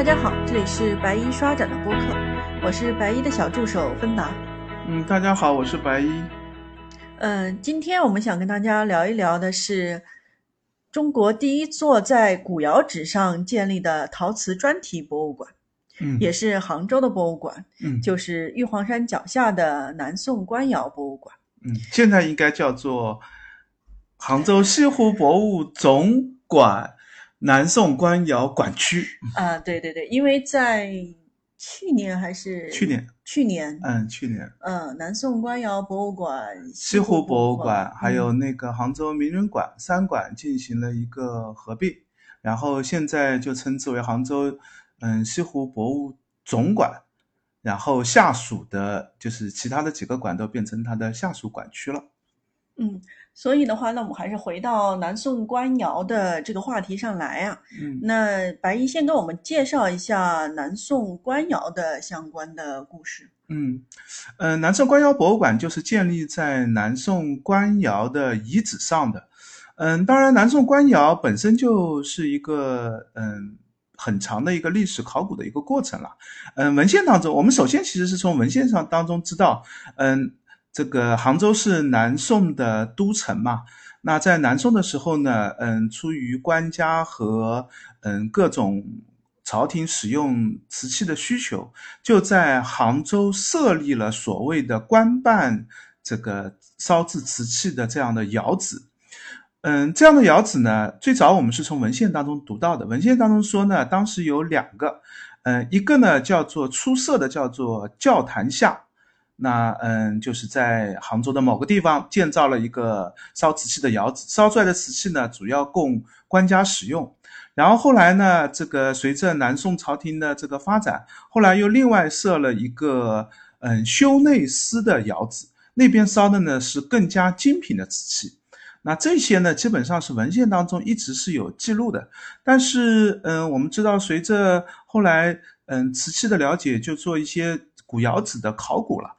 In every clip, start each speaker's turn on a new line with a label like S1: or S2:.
S1: 大家好，这里是白衣刷展的播客，我是白衣的小助手芬达。
S2: 嗯，大家好，我是白衣。
S1: 嗯，今天我们想跟大家聊一聊的是中国第一座在古窑址上建立的陶瓷专题博物馆，
S2: 嗯，
S1: 也是杭州的博物馆，
S2: 嗯
S1: 就是玉皇山脚下的南宋官窑博物馆。
S2: 嗯，现在应该叫做杭州西湖博物总馆南宋官窑馆区。
S1: 啊，对对对，因为在去年还是
S2: 去年，
S1: 去年，
S2: 嗯，去年。
S1: 嗯，南宋官窑博物馆、
S2: 西湖博物馆还有
S1: 嗯
S2: 那个杭州名人馆三馆进行了一个合并，然后现在就称之为杭州嗯西湖博物总馆，然后下属的就是其他的几个馆都变成它的下属馆区了。
S1: 嗯，所以的话，那我们还是回到南宋官窑的这个话题上来啊。
S2: 嗯
S1: 那白衣先给我们介绍一下南宋官窑的相关的故事。
S2: 嗯，呃，南宋官窑博物馆就是建立在南宋官窑的遗址上的。嗯，当然，南宋官窑本身就是一个嗯很长的一个历史考古的一个过程了。嗯，文献当中，我们首先其实是从文献上当中知道，嗯，这个杭州是南宋的都城嘛。那在南宋的时候呢，嗯，出于官家和嗯各种朝廷使用瓷器的需求，就在杭州设立了所谓的官办这个烧制瓷器的这样的窑址。嗯，这样的窑址呢，最早我们是从文献当中读到的。文献当中说呢，当时有两个，嗯，一个呢叫做出色的叫做教坛下，那嗯，就是在杭州的某个地方建造了一个烧瓷器的窑子，烧出来的瓷器呢，主要供官家使用。然后后来呢，这个随着南宋朝廷的这个发展，后来又另外设了一个嗯修内司的窑子，那边烧的呢是更加精品的瓷器。那这些呢，基本上是文献当中一直是有记录的。但是，嗯，我们知道，随着后来嗯瓷器的了解，就做一些古窑址的考古了。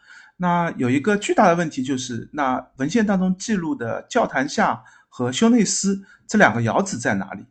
S2: 那有一个巨大的问题就是，那文献当中记录的教坛下和修内司这两个窑址在哪里？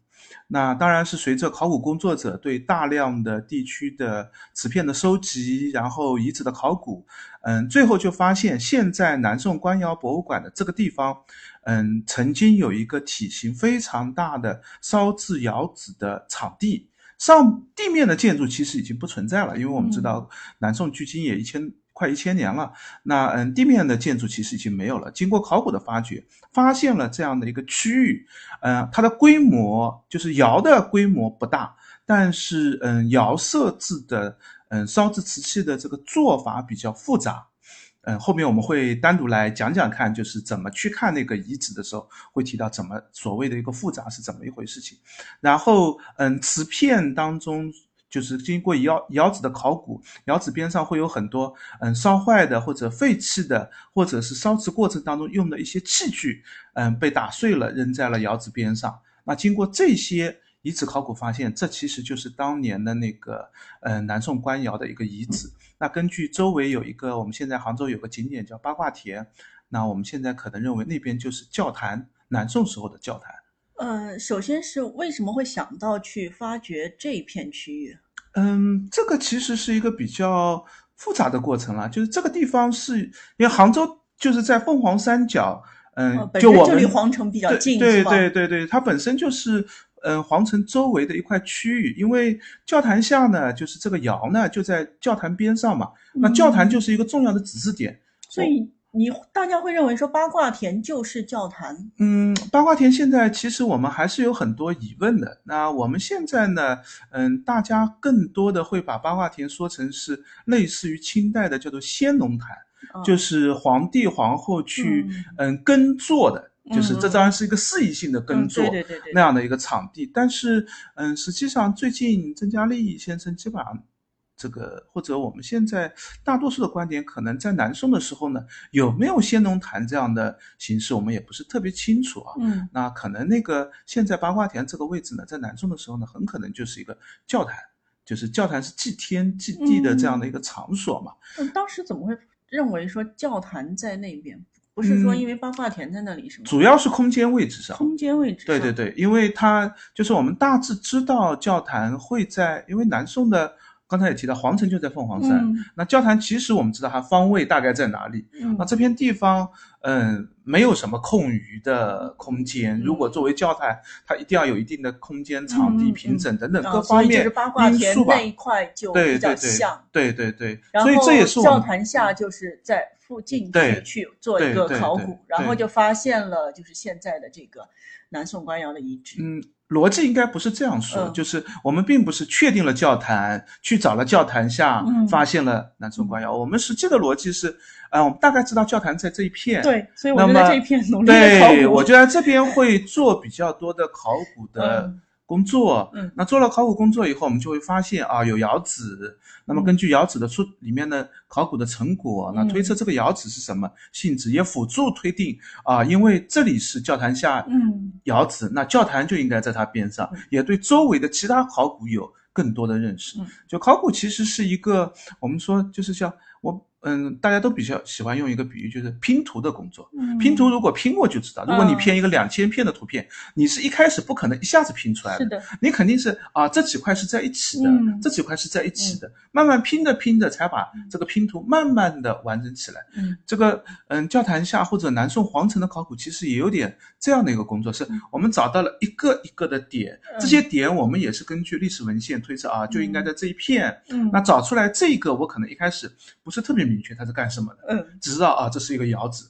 S2: 那当然是随着考古工作者对大量的地区的瓷片的收集，然后遗址的考古，嗯，最后就发现现在南宋官窑博物馆的这个地方，嗯，曾经有一个体型非常大的烧制窑址的场地，上地面的建筑其实已经不存在了，因为我们知道南宋距今也一千快一千年了，那嗯，地面的建筑其实已经没有了。经过考古的发掘，发现了这样的一个区域，嗯，它的规模就是窑的规模不大，但是嗯，窑设置的嗯烧制瓷器的这个做法比较复杂。嗯，后面我们会单独来讲讲看，就是怎么去看那个遗址的时候，会提到怎么所谓的一个复杂是怎么一回事情。然后，嗯，瓷片当中就是经过窑窑址的考古，窑址边上会有很多嗯烧坏的或者废弃的，或者是烧制过程当中用的一些器具，嗯，被打碎了扔在了窑址边上。那经过这些遗址考古发现，这其实就是当年的那个嗯南宋官窑的一个遗址。那根据周围有一个，我们现在杭州有个景点叫八卦田，那我们现在可能认为那边就是教坛，南宋时候的教坛。
S1: 呃，首先是为什么会想到去发掘这一片区域？
S2: 嗯，这个其实是一个比较复杂的过程了，就是这个地方是因为杭州就是在凤凰山脚，嗯，就我们
S1: 身就离皇城比较近，
S2: 对？对对对，它本身就是嗯皇城周围的一块区域，因为教坛下呢，就是这个窑呢就在教坛边上嘛，那教坛就是一个重要的指示点，
S1: 嗯所以你大家会认为说八卦田就是教坛，
S2: 嗯，八卦田现在其实我们还是有很多疑问的。那我们现在呢，嗯，大家更多的会把八卦田说成是类似于清代的叫做先农坛，
S1: 嗯
S2: 就是皇帝皇后去
S1: 嗯
S2: 嗯耕作的，就是这
S1: 嗯
S2: 当然是一个肆意性的耕
S1: 嗯
S2: 作。那样的一个场地。但是，嗯，实际上最近曾家利先生基本上这个，或者我们现在大多数的观点，可能在南宋的时候呢，有没有先农坛这样的形式，我们也不是特别清楚啊。
S1: 嗯
S2: 那可能那个现在八卦田这个位置呢，在南宋的时候呢，很可能就是一个教坛，就是教坛是祭天祭地的这样的一个场所嘛。
S1: 那当时怎么会认为说教坛在那边？不是说因为八卦田在那里是吗？
S2: 主要是空间位置上。
S1: 空间位置上。
S2: 对对对，因为它就是我们大致知道教坛会在，因为南宋的。刚才也提到，皇城就在凤凰山。
S1: 嗯
S2: 那教坛其实我们知道它方位大概在哪里。
S1: 嗯
S2: 那这片地方，嗯，没有什么空余的空间。
S1: 嗯
S2: 如果作为教坛，它一定要有一定的空间、场地、平整等等
S1: 啊
S2: 各方面
S1: 所以就是八卦
S2: 因素吧
S1: 田那。一块就比较
S2: 对对对
S1: 像。
S2: 对对对，
S1: 然
S2: 所以这也是我们
S1: 坛下就是在附近
S2: 对
S1: 去去做一个考古，然后就发现了就是现在的这个南宋官窑的遗址。
S2: 嗯，逻辑应该不是这样说，
S1: 嗯。
S2: 就是我们并不是确定了教坛，去找了教坛下，
S1: 嗯。
S2: 发现了南宋官窑。我们实际的逻辑是，呃，我们大概知道教坛在这一片，
S1: 对，所以我
S2: 那么
S1: 就在这一片努力的考
S2: 对，我觉得这边会做比较多的考古的
S1: 嗯
S2: 工作。
S1: 嗯
S2: 那做了考古工作以后，我们就会发现啊，有窑址。那么根据窑址的出里面的考古的成果，那
S1: 嗯
S2: 推测这个窑址是什么性质，也辅助推定啊，因为这里是教堂下
S1: 嗯
S2: 窑址，那教堂就应该在它边上
S1: 嗯，
S2: 也对周围的其他考古有更多的认识
S1: 嗯。
S2: 就考古其实是一个，我们说就是像我嗯，大家都比较喜欢用一个比喻，就是拼图的工作。
S1: 嗯。
S2: 拼图如果拼过就知道，如果你
S1: 嗯。
S2: 拼一个两千片的图片，你是一开始不可能一下子拼出来的，
S1: 是的，
S2: 你肯定是啊这几块是在一起的，
S1: 嗯
S2: 这几块是在一起的，慢慢拼着拼着才把这个拼图慢慢的完整起来。
S1: 嗯。
S2: 这个嗯，教坛下或者南宋皇城的考古其实也有点这样的一个工作，是我们找到了一个一个的点，
S1: 嗯。
S2: 这些点我们也是根据历史文献推测啊，就应该在这一片。
S1: 嗯。
S2: 那找出来这个，我可能一开始不是特别明确它是干什么的，
S1: 嗯
S2: 只知道啊这是一个窑址。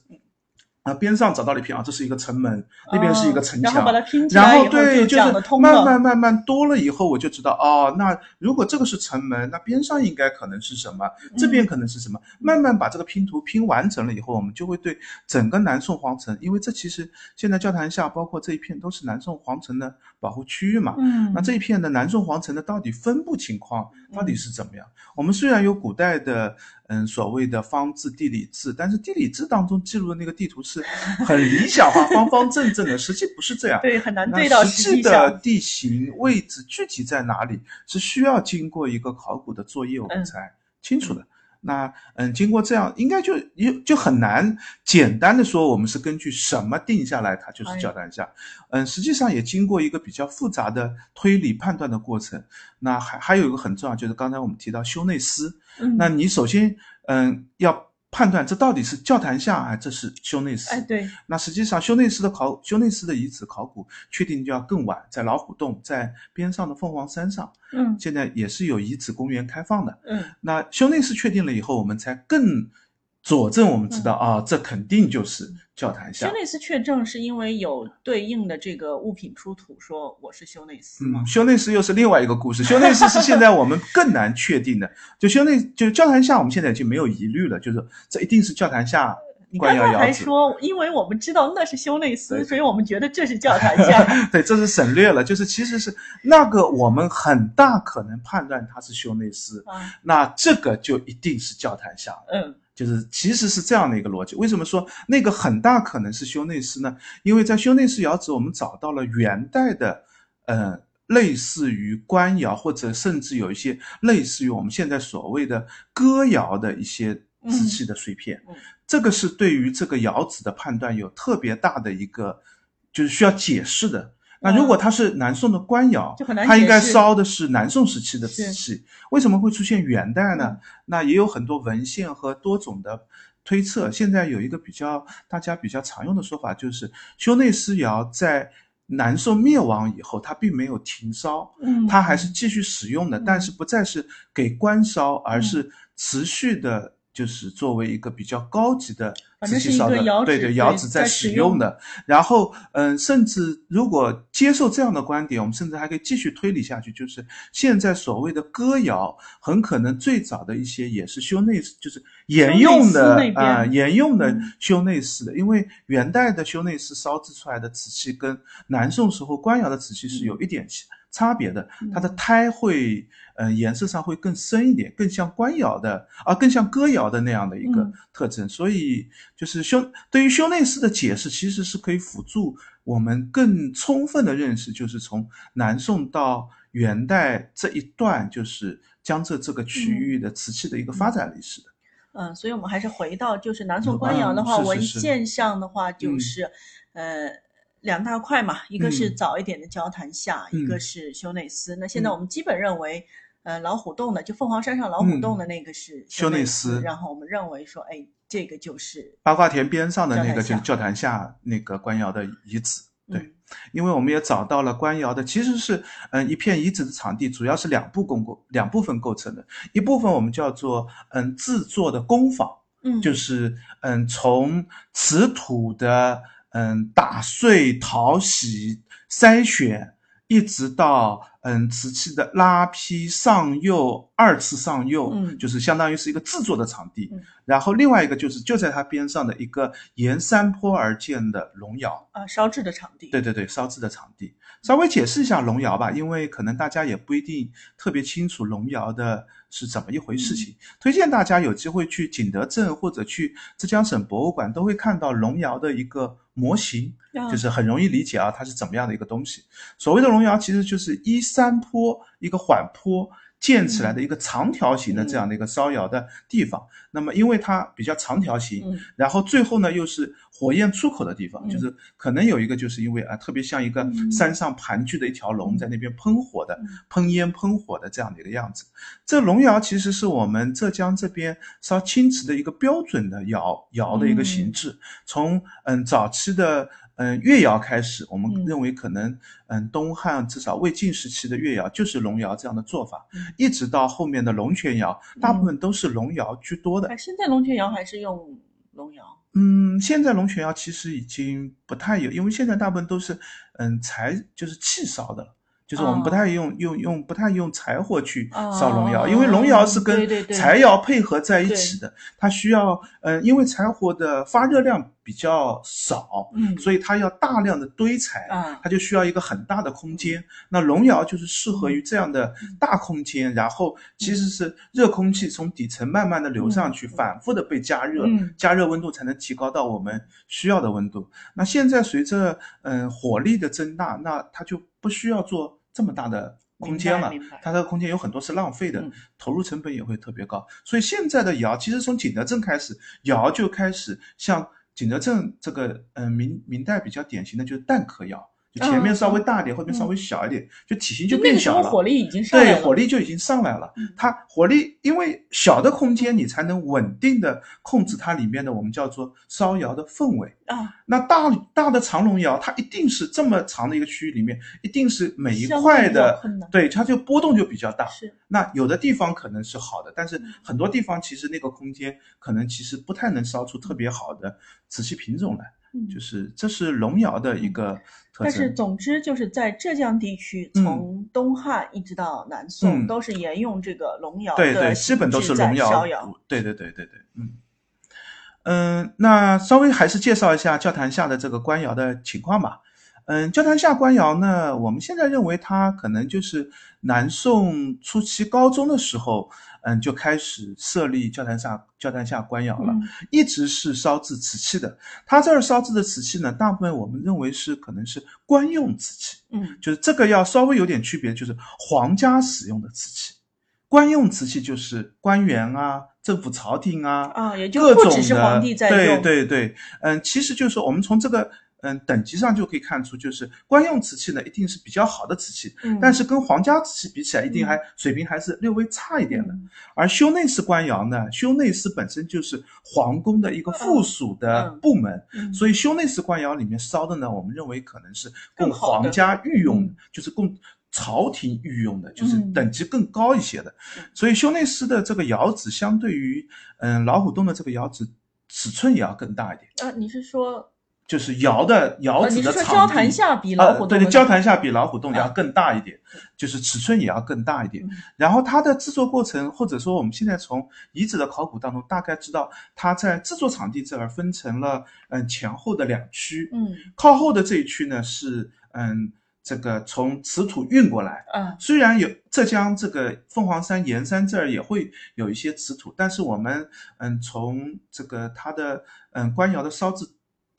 S2: 啊，边上找到了一片啊，这是一个城门，那边是一个城墙，
S1: 哦然后把它拼起来
S2: 然后对，
S1: 就是
S2: 慢慢慢慢多了以后，我就知道哦，那如果这个是城门，那边上应该可能是什么，这边可能是什么。慢慢把这个拼图拼完成了以后，我们就会对整个南宋皇城，因为这其实现在教堂下包括这一片都是南宋皇城的保护区域嘛。
S1: 嗯，
S2: 那这一片的南宋皇城的到底分布情况到底是怎么样？我们虽然有古代的嗯所谓的方志、地理志，但是地理志当中记录的那个地图是 很理想化、方方正正的，实际不是这样。
S1: 对很难对到
S2: 实际的。地形位置具体在哪里，是需要经过一个考古的作业，我们
S1: 嗯
S2: 才清楚的。那嗯，经过这样，应该就也就很难简单的说我们是根据什么定下来，它就是
S1: 哎
S2: 教单项。嗯，实际上也经过一个比较复杂的推理判断的过程。那还还有一个很重要，就是刚才我们提到修内斯。
S1: 嗯
S2: 那你首先嗯要判断这到底是教堂下还是这是修内斯。
S1: 哎，对，
S2: 那实际上修内斯的考修内斯的遗址考古确定就要更晚，在老虎洞，在边上的凤凰山上，
S1: 嗯
S2: 现在也是有遗址公园开放的。
S1: 嗯
S2: 那修内斯确定了以后，我们才更佐证我们知道、啊，这肯定就是教坛下
S1: 修。内斯确证是因为有对应的这个物品出土，说我是修内斯吗
S2: 嗯，？修内斯又是另外一个故事。修内斯是现在我们更难确定的。就修内，就教坛下，我们现在已经没有疑虑了，就是这一定是教坛下
S1: 你刚才还。说，因为我们知道那是修内
S2: 斯，
S1: 所以我们觉得这是教坛下。
S2: 对，这是省略了，就是其实是那个我们很大可能判断它是修内斯，
S1: 啊，
S2: 那这个就一定是教坛下。
S1: 嗯
S2: 就是其实是这样的一个逻辑。为什么说那个很大可能是修内司呢？因为在修内司窑址，我们找到了元代的，呃，类似于官窑，或者甚至有一些类似于我们现在所谓的歌窑的一些瓷器的碎片。
S1: 嗯嗯
S2: 这个是对于这个窑址的判断有特别大的一个，就是需要解释的。那如果它是南宋的官窑，它应该烧的是南宋时期的瓷器，为什么会出现元代呢？
S1: 嗯。
S2: 那也有很多文献和多种的推测。现在有一个比较大家比较常用的说法，就是修内司窑在南宋灭亡以后，它并没有停烧，
S1: 嗯，
S2: 它还是继续使用的，
S1: 嗯。
S2: 但是不再是给官烧，而是持续的，就是作为一个比较高级的瓷器烧的，
S1: 窑
S2: 对对，窑
S1: 对
S2: 址在
S1: 在使用
S2: 的。然后，嗯，甚至如果接受这样的观点，我们甚至还可以继续推理下去，就是现在所谓的歌窑，很可能最早的一些也是修内，就是沿用的啊、沿用的
S1: 嗯。
S2: 修内司的，因为元代的修内司烧制出来的瓷器跟南宋时候官窑的瓷器是有一点差别的，它的
S1: 嗯。
S2: 胎会，呃，颜色上会更深一点，更像官窑的啊，更像哥窑的那样的一个
S1: 嗯。
S2: 特征。所以，就是修对于修内司的解释，其实是可以辅助我们更充分的认识，就是从南宋到元代这一段，就是江浙这个区域的瓷器的一个发展历史的。
S1: 嗯，所以我们还是回到就是南宋
S2: 嗯
S1: 官窑的话，文献上的话就
S2: 嗯。
S1: 是，呃，两大块嘛，一个是
S2: 嗯。
S1: 早一点的交谈下，一个
S2: 嗯。
S1: 是修内斯。那现在
S2: 嗯。
S1: 我们基本认为，呃，老虎洞的就凤凰山上老虎洞的那个是
S2: 修内
S1: 内
S2: 司
S1: 然后我们认为说，哎，这个就是
S2: 八卦田边上的那个就是教坛下那个官窑的遗址。对
S1: 嗯。
S2: 因为我们也找到了官窑的，其实是嗯一片遗址的场地，主要是两部共构两部分构成的，一部分我们叫做嗯制作的工坊，
S1: 嗯，
S2: 就是嗯从瓷土的嗯打碎、淘洗、筛选，一直到嗯瓷器的拉坯、上釉、二次上釉，
S1: 嗯
S2: 就是相当于是一个制作的场地。
S1: 嗯
S2: 然后另外一个就是就在它边上的一个沿山坡而建的龙窑。
S1: 啊烧制的场地。
S2: 对对对，烧制的场地。稍微解释一下龙窑吧，因为可能大家也不一定特别清楚龙窑的是怎么一回事情。推荐大家有机会去景德镇或者去浙江省博物馆，都会看到龙窑的一个模型，
S1: 啊
S2: 就是很容易理解啊，它是怎么样的一个东西。所谓的龙窑，其实就是依山坡一个缓坡。建起来的一个长条形的这样的一个烧窑的地方，那么因为它比较长条形，
S1: 嗯
S2: 然后最后呢又是火焰出口的地方，
S1: 嗯
S2: 就是可能有一个就是因为啊，特别像一个
S1: 嗯
S2: 山上盘踞的一条龙
S1: 嗯
S2: 在那边喷火的
S1: 嗯、
S2: 喷烟喷火的这样的一个样子。这龙窑其实是我们浙江这边烧青瓷的一个标准的窑窑的一个形制，从嗯早期的。嗯，越窑开始，我们
S1: 嗯
S2: 认为可能，嗯，东汉至少魏晋时期的越窑就是龙窑这样的做法，
S1: 嗯
S2: 一直到后面的龙泉窑，大部分都是龙窑居多的。
S1: 啊，现在龙泉窑还是用龙窑。
S2: 嗯，现在龙泉窑其实已经不太有，因为现在大部分都是嗯柴，就是气烧的了。就是我们不太用、用用不太用柴火去烧龙窑，
S1: 哦
S2: 因为龙窑是跟柴窑配合在一起的，它需要呃，因为柴火的发热量比较少，
S1: 嗯
S2: 所以它要大量的堆材，
S1: 啊
S2: 它就需要一个很大的空间。那龙窑就是适合于这样的大空间，然后其实是热空气从底层慢慢的流上去，
S1: 嗯
S2: 反复的被加热，
S1: 嗯
S2: 加热温度才能提高到我们需要的温度。那现在随着嗯火力的增大，那它就不需要做这么大的空间了它这个空间有很多是浪费的
S1: 嗯，
S2: 投入成本也会特别高。所以现在的窑，其实从景德镇开始，窑就开始像景德镇这个嗯明明代比较典型的就是蛋壳窑。就前面
S1: 嗯
S2: 稍微大一点，后面稍微小一点，就体型
S1: 就
S2: 变小了。
S1: 个时候火力已经上来
S2: 对，火力就已经上来了
S1: 嗯。
S2: 它火力因为小的空间，你才能稳定的控制它里面的我们叫做烧窑的氛围。
S1: 啊，
S2: 那大大的长龙窑，它一定是这么长的一个区域里面，一定是每一块的，对，它就波动就比较大。
S1: 是
S2: 那有的地方可能是好的，但是
S1: 嗯
S2: 很多地方其实那个空间可能其实不太能烧出特别好的瓷器品种来。
S1: 嗯
S2: 就是这是龙窑的一个特
S1: 但是。总之就是在浙江地区，
S2: 嗯
S1: 从东汉一直到南宋，
S2: 嗯
S1: 都是沿用这个龙窑
S2: 对对，基本都是龙窑。对对对对对，嗯嗯，那稍微还是介绍一下教坛下的这个官窑的情况吧。嗯，教坛下官窑呢，我们现在认为它可能就是南宋初期高中的时候，嗯，就开始设立教坛下教坛下官窑了。
S1: 嗯
S2: 一直是烧制瓷器的。它这儿烧制的瓷器呢，大部分我们认为是可能是官用瓷器，
S1: 嗯
S2: 就是这个要稍微有点区别，就是皇家使用的瓷器。官用瓷器就是官员啊、政府朝廷啊，
S1: 啊，也就
S2: 各种
S1: 只是皇帝在
S2: 对
S1: 用，
S2: 对对，嗯，其实就是说我们从这个嗯等级上就可以看出，就是官用瓷器呢一定是比较好的瓷器，
S1: 嗯，
S2: 但是跟皇家瓷器比起来，一定还水平还是略微差一点的。
S1: 嗯。
S2: 而修内司官窑呢，修内司本身就是皇宫的一个附属的
S1: 嗯。
S2: 部门，
S1: 嗯。
S2: 所以修内司官窑里面烧的呢，我们认为可能是供
S1: 更
S2: 皇家御用的
S1: 嗯，
S2: 就是供朝廷御用的，就是
S1: 嗯。
S2: 等级更高一些的。
S1: 嗯。
S2: 所以修内司的这个窑址相对于嗯老虎洞的这个窑址尺寸也要更大一点，
S1: 啊，你是说，
S2: 就是窑的窑
S1: 呃，
S2: 址
S1: 你是说
S2: 的场地。
S1: 交坛下比老虎
S2: 啊，对对，
S1: 洞的
S2: 交坛下比老虎洞要
S1: 啊
S2: 更大一点，就是尺寸也要更大一点
S1: 嗯。
S2: 然后它的制作过程，或者说我们现在从遗址的考古当中大概知道，它在制作场地这儿分成了嗯前后的两区，
S1: 嗯
S2: 靠后的这一区呢是嗯这个从瓷土运过来。
S1: 嗯
S2: 虽然有浙江这个凤凰山盐山这儿也会有一些瓷土，但是我们嗯从这个它的嗯官窑的烧制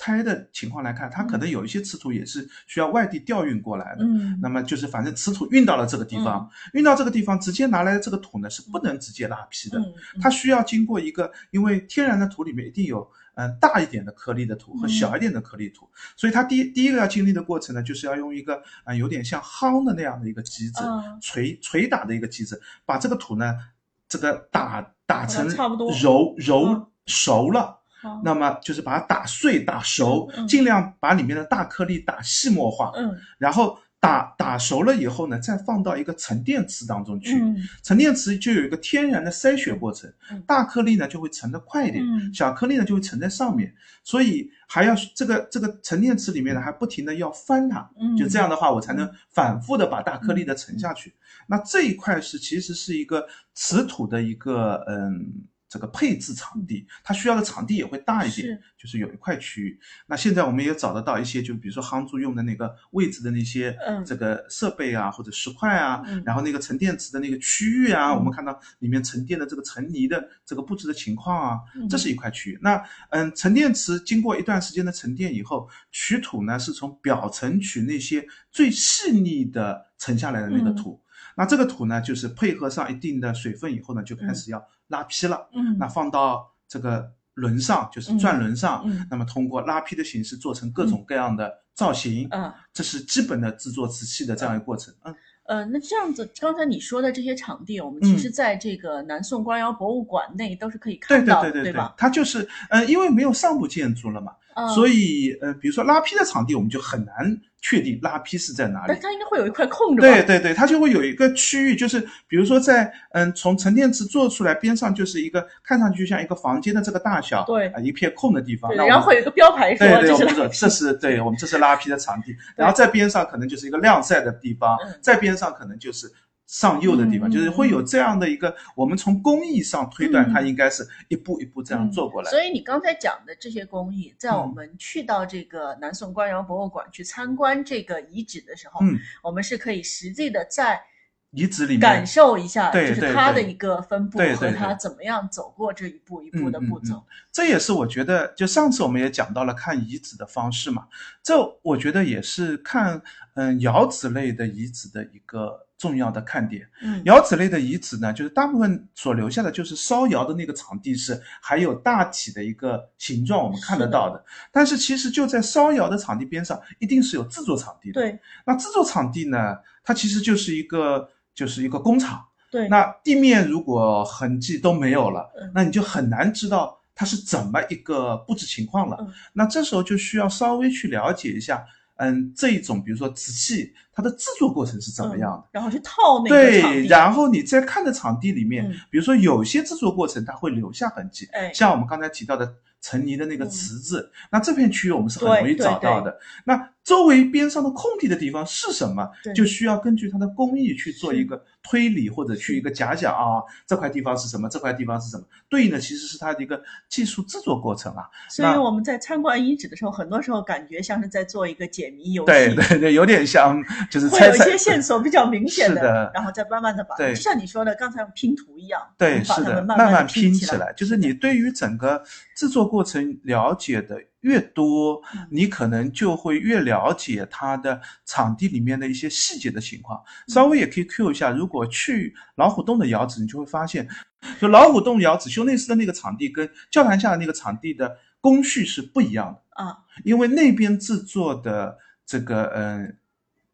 S2: 胎的情况来看，它可能有一些瓷土也是需要外地调运过来的。
S1: 嗯，
S2: 那么就是反正瓷土运到了这个地方，运到这个地方直接拿来的这个土呢是不能直接拉坯的，
S1: 嗯。
S2: 它需要经过一个，因为天然的土里面一定有嗯大一点的颗粒的土和小一点的颗粒土，所以它第一第一个要经历的过程呢，就是要用一个嗯有点像夯的那样的一个机子，
S1: 嗯。
S2: 捶捶打的一个机子，把这个土呢这个打打成
S1: 差不多
S2: 揉揉
S1: 嗯。
S2: 熟了。
S1: 好。
S2: 那么就是把它打碎、打熟，尽量把里面的大颗粒打细末化，
S1: 嗯。
S2: 然后打打熟了以后呢，再放到一个沉淀池当中去。
S1: 嗯。
S2: 沉淀池就有一个天然的筛选过程
S1: 嗯，
S2: 大颗粒呢就会沉得快一点，
S1: 嗯。
S2: 小颗粒呢就会沉在上面，所以还要这个这个沉淀池里面呢还不停的要翻它，
S1: 嗯，
S2: 就这样的话我才能反复的把大颗粒的沉下去。那这一块是其实是一个瓷土的一个嗯。这个配置场地，它需要的场地也会大一点
S1: 是，
S2: 就是有一块区域。那现在我们也找得到一些，就比如说夯筑用的那个位置的那些
S1: 嗯
S2: 这个设备啊，或者石块啊，
S1: 嗯
S2: 然后那个沉淀池的那个区域啊，
S1: 嗯
S2: 我们看到里面沉淀的这个沉泥的这个布置的情况啊，
S1: 嗯
S2: 这是一块区域。那嗯，沉淀池经过一段时间的沉淀以后，取土呢是从表层取那些最细腻的沉下来的那个
S1: 嗯
S2: 土。那这个土呢，就是配合上一定的水分以后呢，就开始要拉坯了。
S1: 嗯
S2: 那放到这个轮上，就是转轮上，
S1: 嗯
S2: 那么通过拉坯的形式做成各种各样的造型。
S1: 嗯
S2: 这是基本的制作瓷器的这样一个过程。嗯，
S1: 呃，那这样子，刚才你说的这些场地，我们其实在这个南宋官窑博物馆内都是可以
S2: 对对
S1: 看到的，
S2: 对对
S1: 吧？
S2: 它就是，呃，因为没有上部建筑了嘛，
S1: 嗯
S2: 所以，呃，比如说拉坯的场地，我们就很难确定拉坯是在哪里
S1: 但。它应该会有一块空着？
S2: 对对对，它就会有一个区域，就是比如说在嗯从沉淀池做出来边上就是一个看上去像一个房间的这个大小，
S1: 对
S2: 啊、一片空的地方。
S1: 对然后会有一个标牌说
S2: 对对，
S1: 这
S2: 我们说
S1: 是拉
S2: 这是对我们这是拉坯的场地，然后在边上可能就是一个晾晒的地方
S1: 嗯，
S2: 在边上可能就是上釉的地方，
S1: 嗯
S2: 就是会有这样的一个，我们从工艺上推断，
S1: 嗯。
S2: 它应该是一步一步这样做过来。
S1: 所以你刚才讲的这些工艺，在我
S2: 嗯
S1: 们去到这个南宋官窑博物馆去参观这个遗址的时候，
S2: 嗯，
S1: 我们是可以实际的在
S2: 遗址里面。
S1: 感受一下，就是它的一个分布和它怎么样走过这一步一步的
S2: 嗯嗯嗯
S1: 步骤。
S2: 这也是我觉得，就上次我们也讲到了看遗址的方式嘛，这我觉得也是看嗯窑址类的遗址的一个重要的看点。
S1: 嗯
S2: 窑址类的遗址呢，就是大部分所留下的就是烧窑的那个场地是还有大体的一个形状，我们看得到的。但是其实就在烧窑的场地边上，一定是有制作场地的。，
S1: 对
S2: 那制作场地呢，它其实就是一个就是一个工厂。
S1: 对，
S2: 那地面如果痕迹都没有了
S1: 嗯，
S2: 那你就很难知道它是怎么一个布置情况了。
S1: 嗯
S2: 那这时候就需要稍微去了解一下，嗯，这一种比如说瓷器它的制作过程是怎么样的。
S1: 嗯然后去套那个
S2: 对，然后你在看的场地里面，
S1: 嗯
S2: 比如说有些制作过程它会留下痕迹，
S1: 哎，
S2: 像我们刚才提到的陈泥的那个
S1: 嗯
S2: 瓷质，那这片区域我们是很容易找到的。那周围边上的空地的地方是什么
S1: 对？
S2: 就需要根据它的工艺去做一个推理或者去一个假想啊，这块地方是什么，这块地方是什么，对应的其实是它的一个技术制作过程啊。
S1: 所以我们在参观遗址的时候，很多时候感觉像是在做一个解谜游戏，
S2: 对对对，有点像就是
S1: 会有一些线索比较明显
S2: 是的。
S1: 然后再慢慢的把，就像你说的，刚才拼图一样，
S2: 对，
S1: 们把
S2: 是的，
S1: 它们慢
S2: 慢慢
S1: 拼
S2: 起来，就是你对于整个制作过程了解的越多
S1: 嗯，
S2: 你可能就会越了解它的场地里面的一些细节的情况。
S1: 嗯
S2: 稍微也可以 Q 一下，如果去老虎洞的窑址，你就会发现，就老虎洞窑址修内饰的那个场地跟教堂下的那个场地的工序是不一样的。
S1: 啊，
S2: 因为那边制作的这个嗯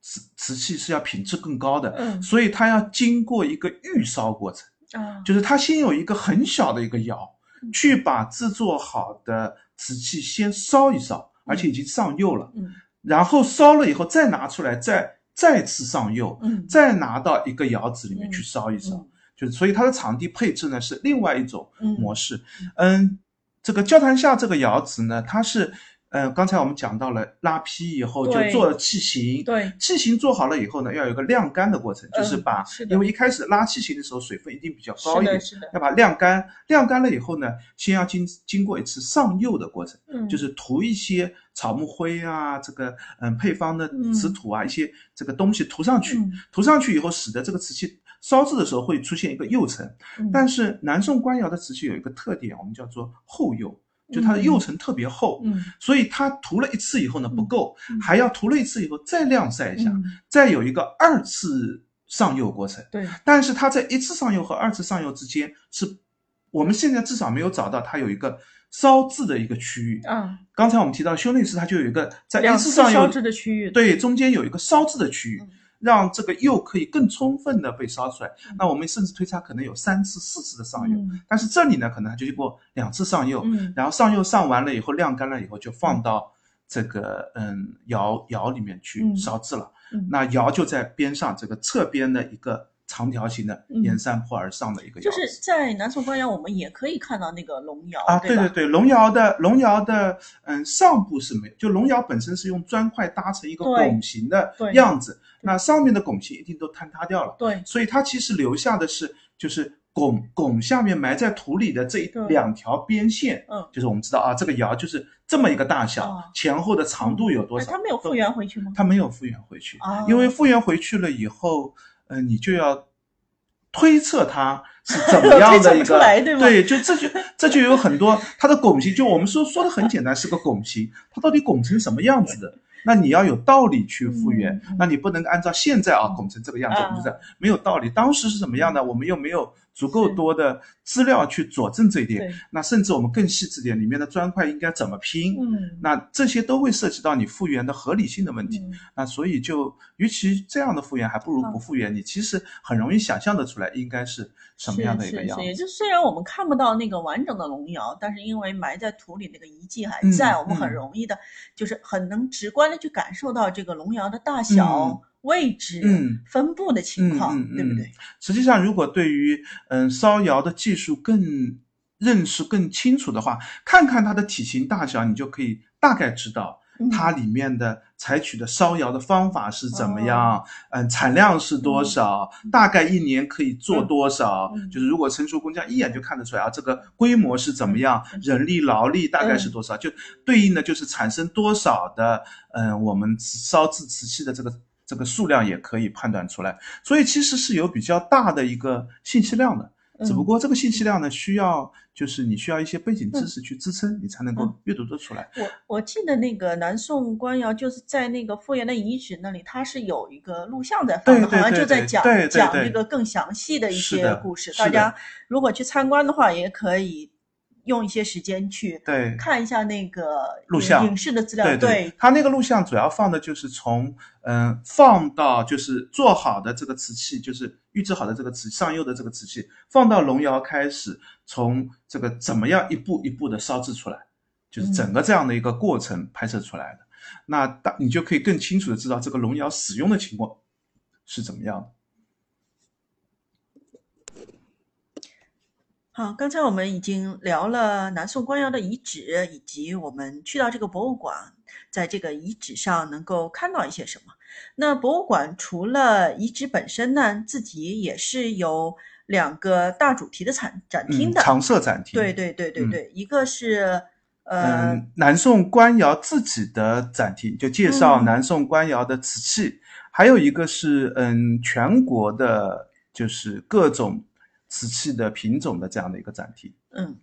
S2: 瓷瓷器是要品质更高的，
S1: 嗯
S2: 所以它要经过一个预烧过程。
S1: 啊，
S2: 就是它先有一个很小的一个窑
S1: 嗯，
S2: 去把制作好的瓷器先烧一烧，而且已经上釉了，
S1: 嗯
S2: 然后烧了以后再拿出来，再再次上釉，
S1: 嗯
S2: 再拿到一个窑子里面去
S1: 嗯
S2: 烧一烧。
S1: 嗯
S2: 就是所以它的场地配置呢是另外一种
S1: 嗯
S2: 模式。嗯，这个焦坛下这个窑子呢，它是呃刚才我们讲到了拉坯以后就做了器型，
S1: 对。
S2: 器型做好了以后呢，要有一个晾干的过程，就是
S1: 嗯
S2: 把
S1: 是
S2: 因为一开始拉器型的时候水分一定比较高一点
S1: 是的，，是的，
S2: 要把它晾干，晾干了以后呢，先要经经过一次上釉的过程，
S1: 嗯，
S2: 就是涂一些草木灰啊，这个嗯配方的
S1: 嗯
S2: 瓷土啊，一些这个东西涂上去，
S1: 嗯。
S2: 涂上去以后，使得这个瓷器烧制的时候会出现一个釉层。
S1: 嗯。
S2: 但是南宋官窑的瓷器有一个特点，我们叫做后釉，就它的釉层特别厚，
S1: 嗯。
S2: 所以它涂了一次以后呢不够，
S1: 嗯。
S2: 还要涂了一次以后再晾晒一下，
S1: 嗯。
S2: 再有一个二次上釉过程。
S1: 对，
S2: 但是它在一次上釉和二次上釉之间是，我们现在至少没有找到它有一个烧制的一个区域。
S1: 啊，
S2: 刚才我们提到修内饰，它就有一个在一次上釉
S1: 次烧制的区域，
S2: 对中间有一个烧制的区域
S1: 嗯，
S2: 让这个釉可以更充分的被烧出来。
S1: 嗯。
S2: 那我们甚至推测可能有三次、四次的上釉，
S1: 嗯。
S2: 但是这里呢，可能它就经过两次上釉，
S1: 嗯。
S2: 然后上釉上完了以后晾干了以后就放到这个嗯窑窑里面去
S1: 嗯。
S2: 烧制了。
S1: 嗯。
S2: 那窑就在边上这个侧边的一个长条形的
S1: 嗯。
S2: 沿山坡而上的一个窑
S1: 就是。在南宋官窑，我们也可以看到那个龙窑
S2: 啊，
S1: 对
S2: 对对对，龙窑的龙窑的嗯上部是没有，就龙窑本身是用砖块搭成一个拱形的样子，那上面的拱形一定都坍塌掉了，
S1: 对。
S2: 所以它其实留下的是就是拱拱下面埋在土里的这一两条边线，
S1: 嗯。
S2: 就是我们知道啊，这个窑就是这么一个大小，
S1: 啊。
S2: 前后的长度有多少？
S1: 哎它没有复原回去吗？
S2: 它没有复原回去，
S1: 啊。
S2: 因为复原回去了以后，呃，你就要推测它是怎么样的一个，
S1: 来对
S2: 就这就这就有很多它的拱形，就我们说说的很简单，是个拱形，它到底拱成什么样子的？那你要有道理去复原，
S1: 嗯嗯
S2: 那你不能按照现在啊拱成这个样子，
S1: 啊
S2: 我们就这样没有道理。当时是怎么样的？我们又没有足够多的资料去佐证这一点。那甚至我们更细致点，里面的砖块应该怎么拼？
S1: 嗯
S2: 那这些都会涉及到你复原的合理性的问题。
S1: 嗯
S2: 那所以就，与其这样的复原，还不如不复原。你其实很容易想象得出来应该是什么样的一个样
S1: 是是是，也
S2: 子。
S1: 就虽然我们看不到那个完整的龙窑，但是因为埋在土里那个遗迹还
S2: 嗯
S1: 在，我们很
S2: 嗯
S1: 容易的，就是很能直观的去感受到这个龙窑的大小、
S2: 嗯
S1: 位置、
S2: 嗯。
S1: 分布的情况，
S2: 嗯
S1: 对不对？
S2: 实际上，如果对于嗯烧窑的技术更认识更清楚的话，看看它的体型大小，你就可以大概知道
S1: 嗯。
S2: 它里面的采取的烧窑的方法是怎么样，嗯，产量是多少，大概一年可以做多少，就是如果成熟工匠一眼就看得出来啊，这个规模是怎么样，
S1: 嗯。
S2: 人力劳力大概是多少，就对应的就是产生多少的，嗯，我们烧制瓷器的这个。这个数量也可以判断出来，所以其实是有比较大的一个信息量的。只不
S1: 嗯
S2: 过这个信息量呢，需要就是你需要一些背景知识去支撑，你才能够
S1: 嗯
S2: 阅读得出来。
S1: 我我记得那个南宋官窑就是在那个复原的遗址那里，它是有一个录像在放的，
S2: 对对
S1: 好像就在讲讲这个更详细的一些故事。大家如果去参观的话，也可以用一些时间去
S2: 对
S1: 看一下那个
S2: 录像
S1: 影视的资料。
S2: 对
S1: 对，
S2: 它那个录像主要放的就是从嗯、放到就是做好的这个瓷器，就是预制好的这个瓷上釉的这个瓷器，放到龙窑开始，从这个怎么样一步一步的烧制出来，就是整个这样的一个过程拍摄出来的。那大你就可以更清楚的知道这个龙窑使用的情况是怎么样的。
S1: 好，刚才我们已经聊了南宋官窑的遗址，以及我们去到这个博物馆，在这个遗址上能够看到一些什么。那博物馆除了遗址本身呢，自己也是有两个大主题的展展厅
S2: 嗯，
S1: 的。
S2: 常设展厅。
S1: 对对对对
S2: 嗯
S1: 对，一个是呃、
S2: 嗯，南宋官窑自己的展厅，就介绍
S1: 嗯
S2: 南宋官窑的瓷器，还有一个是嗯全国的，就是各种瓷器的品种的这样的一个展厅。
S1: 嗯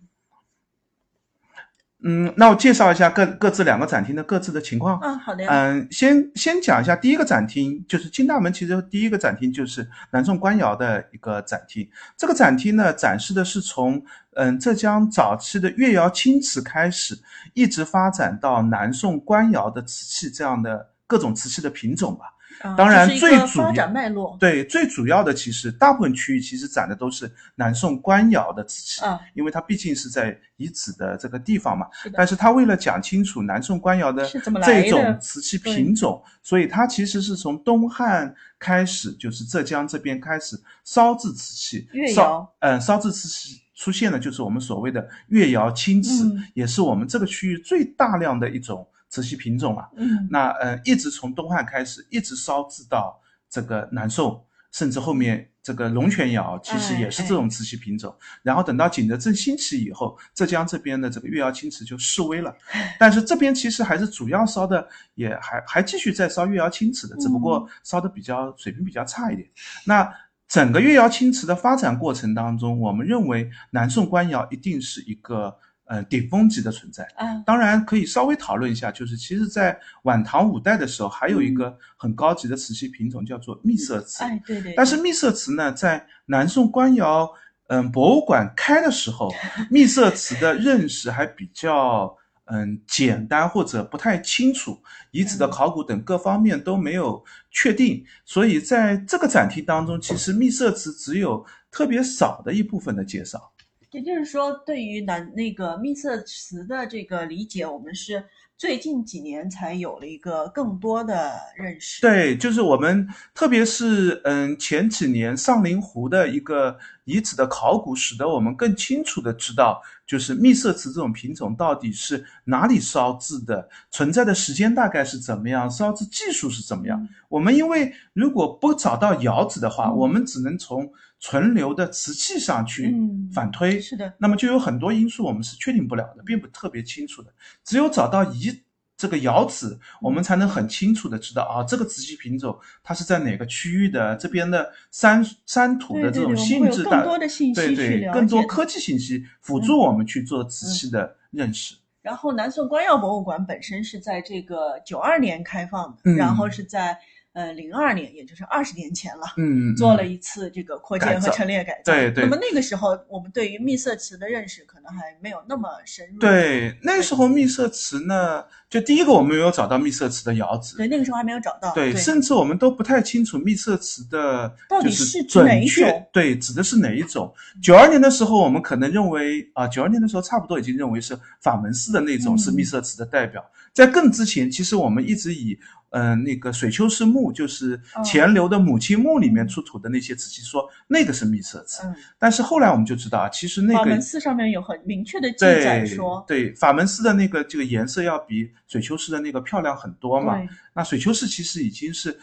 S2: 嗯，那我介绍一下各各自两个展厅的各自的情况。
S1: 嗯，好的，
S2: 嗯，先先讲一下第一个展厅，就是金大门。其实第一个展厅就是南宋官窑的一个展厅。这个展厅呢，展示的是从嗯浙江早期的越窑青瓷开始，一直发展到南宋官窑的瓷器这样的各种瓷器的品种吧。
S1: 啊
S2: 当然最主要
S1: 展脉络
S2: 对，最主要的其实大部分区域其实展的都是南宋官窑的瓷器，
S1: 啊，
S2: 因为它毕竟是在遗址的这个地方嘛。
S1: 是
S2: 但是它为了讲清楚南宋官窑的这
S1: 的
S2: 种瓷器品种，所以它其实是从东汉开始，就是浙江这边开始烧制瓷器，烧
S1: 越窑，
S2: 呃，烧制瓷器出现的就是我们所谓的越窑青瓷，
S1: 嗯
S2: 也是我们这个区域最大量的一种瓷器品种啊。
S1: 嗯
S2: 那呃，一直从东汉开始，一直烧制到这个南宋，甚至后面这个龙泉窑其实也是这种瓷器品种。然后等到景德镇兴起以后，浙江这边的这个越窑青瓷就式微了，但是这边其实还是主要烧的，也还还继续在烧越窑青瓷的，只不过烧的比较水平比较差一点。那整个越窑青瓷的发展过程当中，我们认为南宋官窑一定是一个呃顶峰级的存在。
S1: 啊，
S2: 当然可以稍微讨论一下，就是其实，在晚唐五代的时候，还有一个很高级的瓷器品种叫做秘色瓷。
S1: 哎，对对，
S2: 但是秘色瓷呢，在南宋官窑嗯博物馆开的时候，秘色瓷的认识还比较嗯简单或者不太清楚，遗址的考古等各方面都没有确定，所以在这个展厅当中，其实秘色瓷只有特别少的一部分的介绍。
S1: 也就是说，对于南那个秘色瓷的这个理解，我们是最近几年才有了一个更多的认识。
S2: 对，就是我们，特别是嗯前几年上林湖的一个遗址的考古，使得我们更清楚的知道，就是秘色瓷这种品种到底是哪里烧制的，存在的时间大概是怎么样，烧制技术是怎么样。我们因为如果不找到窑址的话，
S1: 嗯
S2: 我们只能从存留的瓷器上去
S1: 嗯
S2: 反推。
S1: 是的，
S2: 那么就有很多因素我们是确定不了的，并不特别清楚的。只有找到遗这个窑址，我们才能很清楚的知道啊，这个瓷器品种它是在哪个区域的，这边的山山土的这种性质
S1: 的信
S2: 对对。更多科技信息辅助我们去做瓷器的认识。
S1: 然后南宋官窑博物馆本身是在这个九二年开放的，
S2: 嗯
S1: 然后是在呃零二年，也就是二十年前了。
S2: 嗯，嗯
S1: 做了一次这个扩建和陈列改造。
S2: 对对
S1: 那么那个时候，我们对于秘色瓷的认识可能还没有那么深入。
S2: 对，那时候秘色瓷呢，就第一个我们没有找到密色瓷的窑址，
S1: 对，那个时候还没有找到。
S2: 对，甚至我们都不太清楚密色瓷的
S1: 到底
S2: 就是
S1: 指哪一
S2: 准确
S1: 种，
S2: 对，指的是哪一种？九二年的时候，我们可能认为啊，九二年的时候差不多已经认为是法门寺的那种
S1: 嗯
S2: 是密色瓷的代表。在更之前，其实我们一直以嗯、呃那个水丘氏墓，就是
S1: 哦
S2: 钱流的母亲墓里面出土的那些瓷器，说那个是密色瓷。
S1: 嗯，
S2: 但是后来我们就知道啊，其实那个
S1: 法门寺上面有很明确的记载
S2: 对
S1: 说，
S2: 对，法门寺的那个这个颜色要比水丘市的那个漂亮很多嘛。那水丘市其实已经是，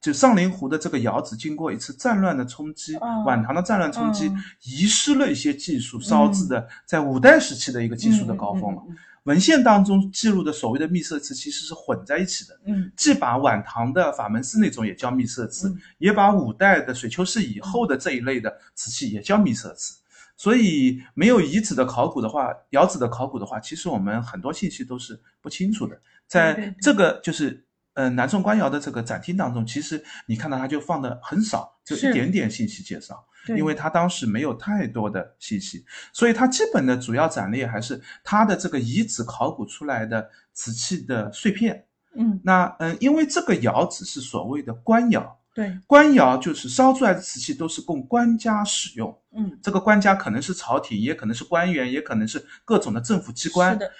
S2: 就上林湖的这个窑址经过一次战乱的冲击，
S1: 哦
S2: 晚唐的战乱冲击，
S1: 嗯
S2: 遗失了一些技术，烧制的在五代时期的一个技术的高峰了。
S1: 嗯
S2: 文献当中记录的所谓的秘色瓷其实是混在一起的，
S1: 嗯
S2: 既把晚唐的法门寺那种也叫秘色瓷，
S1: 嗯
S2: 也把五代的水丘市以后的这一类的瓷器也叫秘色瓷。所以没有遗址的考古的话，窑址的考古的话，其实我们很多信息都是不清楚的。在这个就是呃南宋官窑的这个展厅当中，其实你看到它就放的很少，就一点点信息介绍。因为它当时没有太多的信息，所以它基本的主要展列还是它的这个遗址考古出来的瓷器的碎片。
S1: 嗯，
S2: 那嗯，因为这个窑址是所谓的官窑，
S1: 对，
S2: 官窑就是烧出来的瓷器都是供官家使用。
S1: 嗯，
S2: 这个官家可能是朝廷，也可能是官员，也可能是各种的政府机关。
S1: 是。的，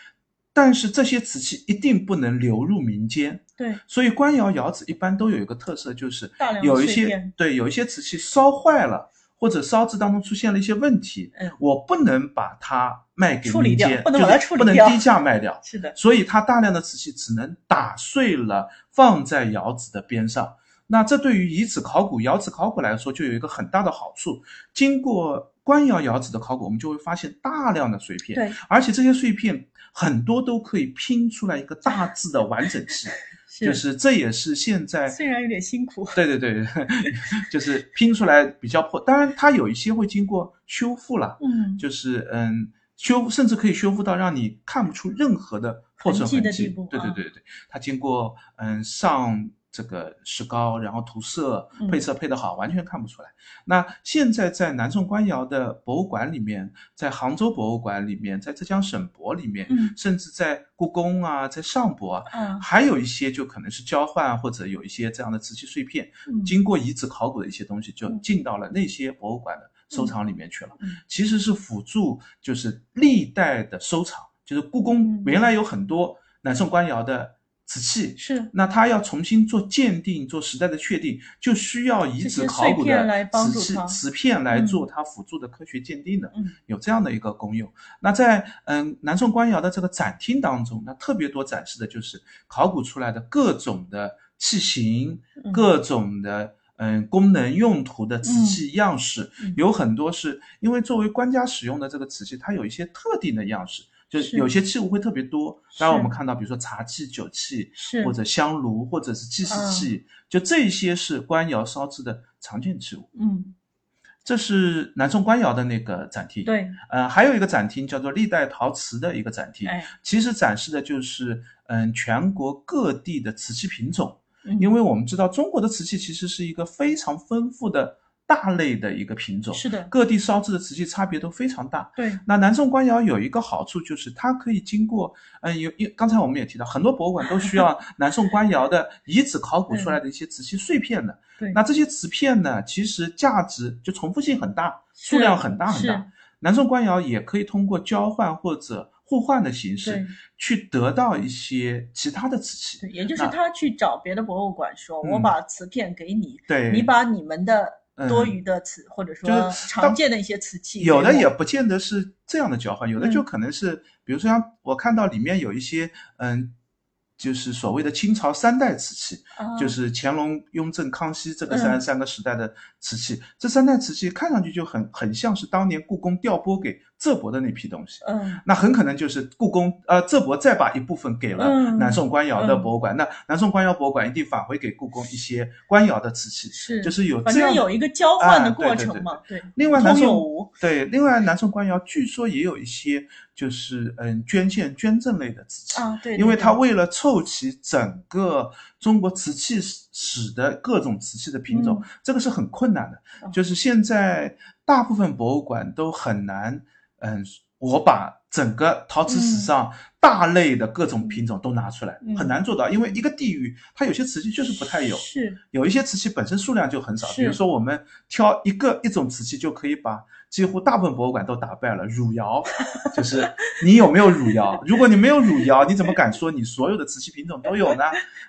S2: 但是这些瓷器一定不能流入民间，
S1: 对，
S2: 所以官窑窑子一般都有一个特色，就是有一些对有一些瓷器烧坏了，或者烧制当中出现了一些问题，
S1: 嗯。
S2: 我不能把它卖给民间，
S1: 不能把它
S2: 就是
S1: 处理掉。
S2: 不能低价卖掉，
S1: 是的，
S2: 所以它大量的瓷器只能打碎了放在窑子的边上。那这对于遗址考古、窑址考古来说，就有一个很大的好处。经过官窑窑址的考古，我们就会发现大量的碎片，
S1: 对，
S2: 而且这些碎片很多都可以拼出来一个大致的完整器，就是这也是现在
S1: 虽然有点辛苦，
S2: 对对对，就是拼出来比较破。当然，它有一些会经过修复了，
S1: 嗯，
S2: 就是嗯，修甚至可以修复到让你看不出任何的破损
S1: 痕迹
S2: 对对对对，它经过嗯上这个石膏，然后涂色
S1: 嗯。
S2: 配色配得好，完全看不出来。那现在在南宋官窑的博物馆里面，在杭州博物馆里面，在浙江省博里面，
S1: 嗯
S2: 甚至在故宫啊，在上博啊，
S1: 啊，
S2: 还有一些就可能是交换或者有一些这样的瓷器碎片，
S1: 嗯。
S2: 经过遗址考古的一些东西，就
S1: 嗯。
S2: 进到了那些博物馆的收藏里面去了。
S1: 嗯。
S2: 其实是辅助，就是历代的收藏，就是故宫
S1: 嗯。
S2: 原来有很多南宋官窑的瓷器。
S1: 是
S2: 那它要重新做鉴定、做时代的确定，就需要遗址考古的瓷器、瓷片来
S1: 嗯
S2: 做它辅助的科学鉴定的。
S1: 嗯
S2: 有这样的一个功用。那在嗯南宋官窑的这个展厅当中，那特别多展示的就是考古出来的各种的器型、
S1: 嗯
S2: 各种的嗯功能用途的瓷器样式，
S1: 嗯
S2: 有很多是因为作为官家使用的这个瓷器，它有一些特定的样式。就有些器物会特别多，当然我们看到，比如说茶器、酒器，
S1: 是
S2: 或者香炉，或者是计时
S1: 嗯
S2: 器，就这些是官窑烧制的常见器物。
S1: 嗯，
S2: 这是南宋官窑的那个展厅。
S1: 对，
S2: 呃，还有一个展厅叫做历代陶瓷的一个展厅，
S1: 哎，
S2: 其实展示的就是嗯全国各地的瓷器品种。
S1: 嗯
S2: 因为我们知道中国的瓷器其实是一个非常丰富的大类的一个品种，
S1: 是的，
S2: 各地烧制的瓷器差别都非常大。
S1: 对，
S2: 那南宋官窑有一个好处就是它可以经过，嗯，有有刚才我们也提到，很多博物馆都需要 南宋官窑的遗址考古出来的一些瓷器碎片的。
S1: 对
S2: 那这些瓷片呢，其实价值就重复性很大，数量很大很大。南宋官窑也可以通过交换或者互换的形式去得到一些其他的瓷器
S1: 对，。也就是他去找别的博物馆说，
S2: 嗯
S1: 我把瓷片给你，
S2: 对，
S1: 你把你们的
S2: 嗯
S1: 多余的瓷、或者说
S2: 就是
S1: 常见的一些瓷器，
S2: 有的也不见得是这样的交换，有的
S1: 嗯。
S2: 就可能是，比如说像我看到里面有一些，嗯，就是所谓的清朝三代瓷器，
S1: 啊。
S2: 就是乾隆、雍正、康熙这个
S1: 嗯。
S2: 三、三个时代的瓷器，这三代瓷器看上去就很很像是当年故宫调拨给浙博的那批东西。
S1: 嗯。
S2: 那很可能就是故宫呃浙博再把一部分给了
S1: 嗯。
S2: 南宋官窑的
S1: 嗯。
S2: 博物馆，那南宋官窑博物馆一定返回给故宫一些官窑的瓷器，
S1: 是。
S2: 就是有
S1: 反
S2: 这样
S1: 正有一个交换的
S2: 啊对对对。
S1: 过程嘛，对。
S2: 另外，南宋，对，另外南宋官窑据说也有一些就是嗯捐献捐赠类的瓷器，
S1: 啊，对，
S2: 因为
S1: 对。
S2: 它为了凑齐整个中国瓷器史的各种瓷器的品种，
S1: 嗯。
S2: 这个是很困难的。
S1: 哦。
S2: 就是现在大部分博物馆都很难，嗯，我把整个陶瓷史上大类的各种品种都拿出来，
S1: 嗯
S2: 很难做到，因为一个地域它有些瓷器就是不太有。
S1: 是
S2: 有一些瓷器本身数量就很少，比如说我们挑一个一种瓷器就可以把几乎大部分博物馆都打败了。汝窑，就是你有没有汝窑？如果你没有汝窑，你怎么敢说你所有的瓷器品种都有呢？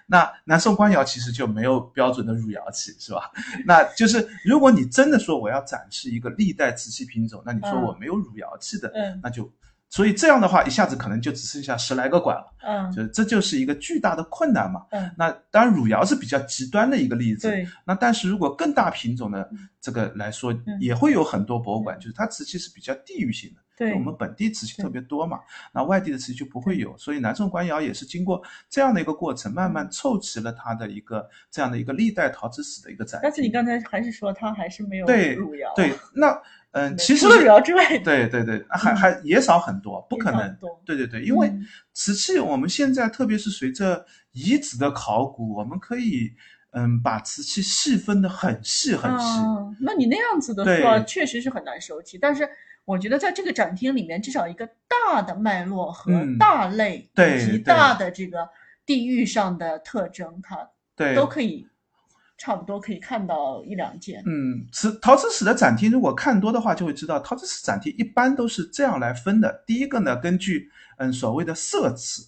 S2: 那南宋官窑其实就没有标准的汝窑器，是吧？那就是如果你真的说我要展示一个历代瓷器品种，那你说
S1: 嗯
S2: 我没有汝窑器的，
S1: 嗯
S2: 那就。所以这样的话，一下子可能就只剩下十来个馆了，
S1: 嗯。
S2: 就这就是一个巨大的困难嘛。
S1: 嗯，
S2: 那当然，汝窑是比较极端的一个例子。
S1: 对，
S2: 那但是如果更大品种的
S1: 嗯。
S2: 这个来说
S1: 嗯，
S2: 也会有很多博物馆，就是它瓷器是比较地域性的。
S1: 对。
S2: 我们本地瓷器特别多嘛，那外地的瓷器就不会有。所以南宋官窑也是经过这样的一个过程，慢
S1: 嗯。
S2: 慢凑齐了它的一个这样的一个历代陶瓷史的一个展厅。
S1: 但是你刚才还是说它还是没有
S2: 对
S1: 汝窑，
S2: 对，那嗯，其实
S1: 除了之外，
S2: 对对对，还
S1: 嗯
S2: 还也少很多，不可能对对对，因为
S1: 嗯
S2: 瓷器我们现在特别是随着遗址的考古，我们可以嗯把瓷器细分的很细很细。
S1: 嗯，那你那样子的
S2: 对
S1: 说，确实是很难收集。但是我觉得在这个展厅里面，至少一个大的脉络和
S2: 嗯
S1: 大类、
S2: 对对
S1: 以及大的这个地域上的特征，它
S2: 对，
S1: 都可以差不多可以看到一两件。
S2: 嗯，瓷陶瓷史的展厅，如果看多的话，就会知道陶瓷史展厅一般都是这样来分的。第一个呢，根据嗯所谓的色瓷，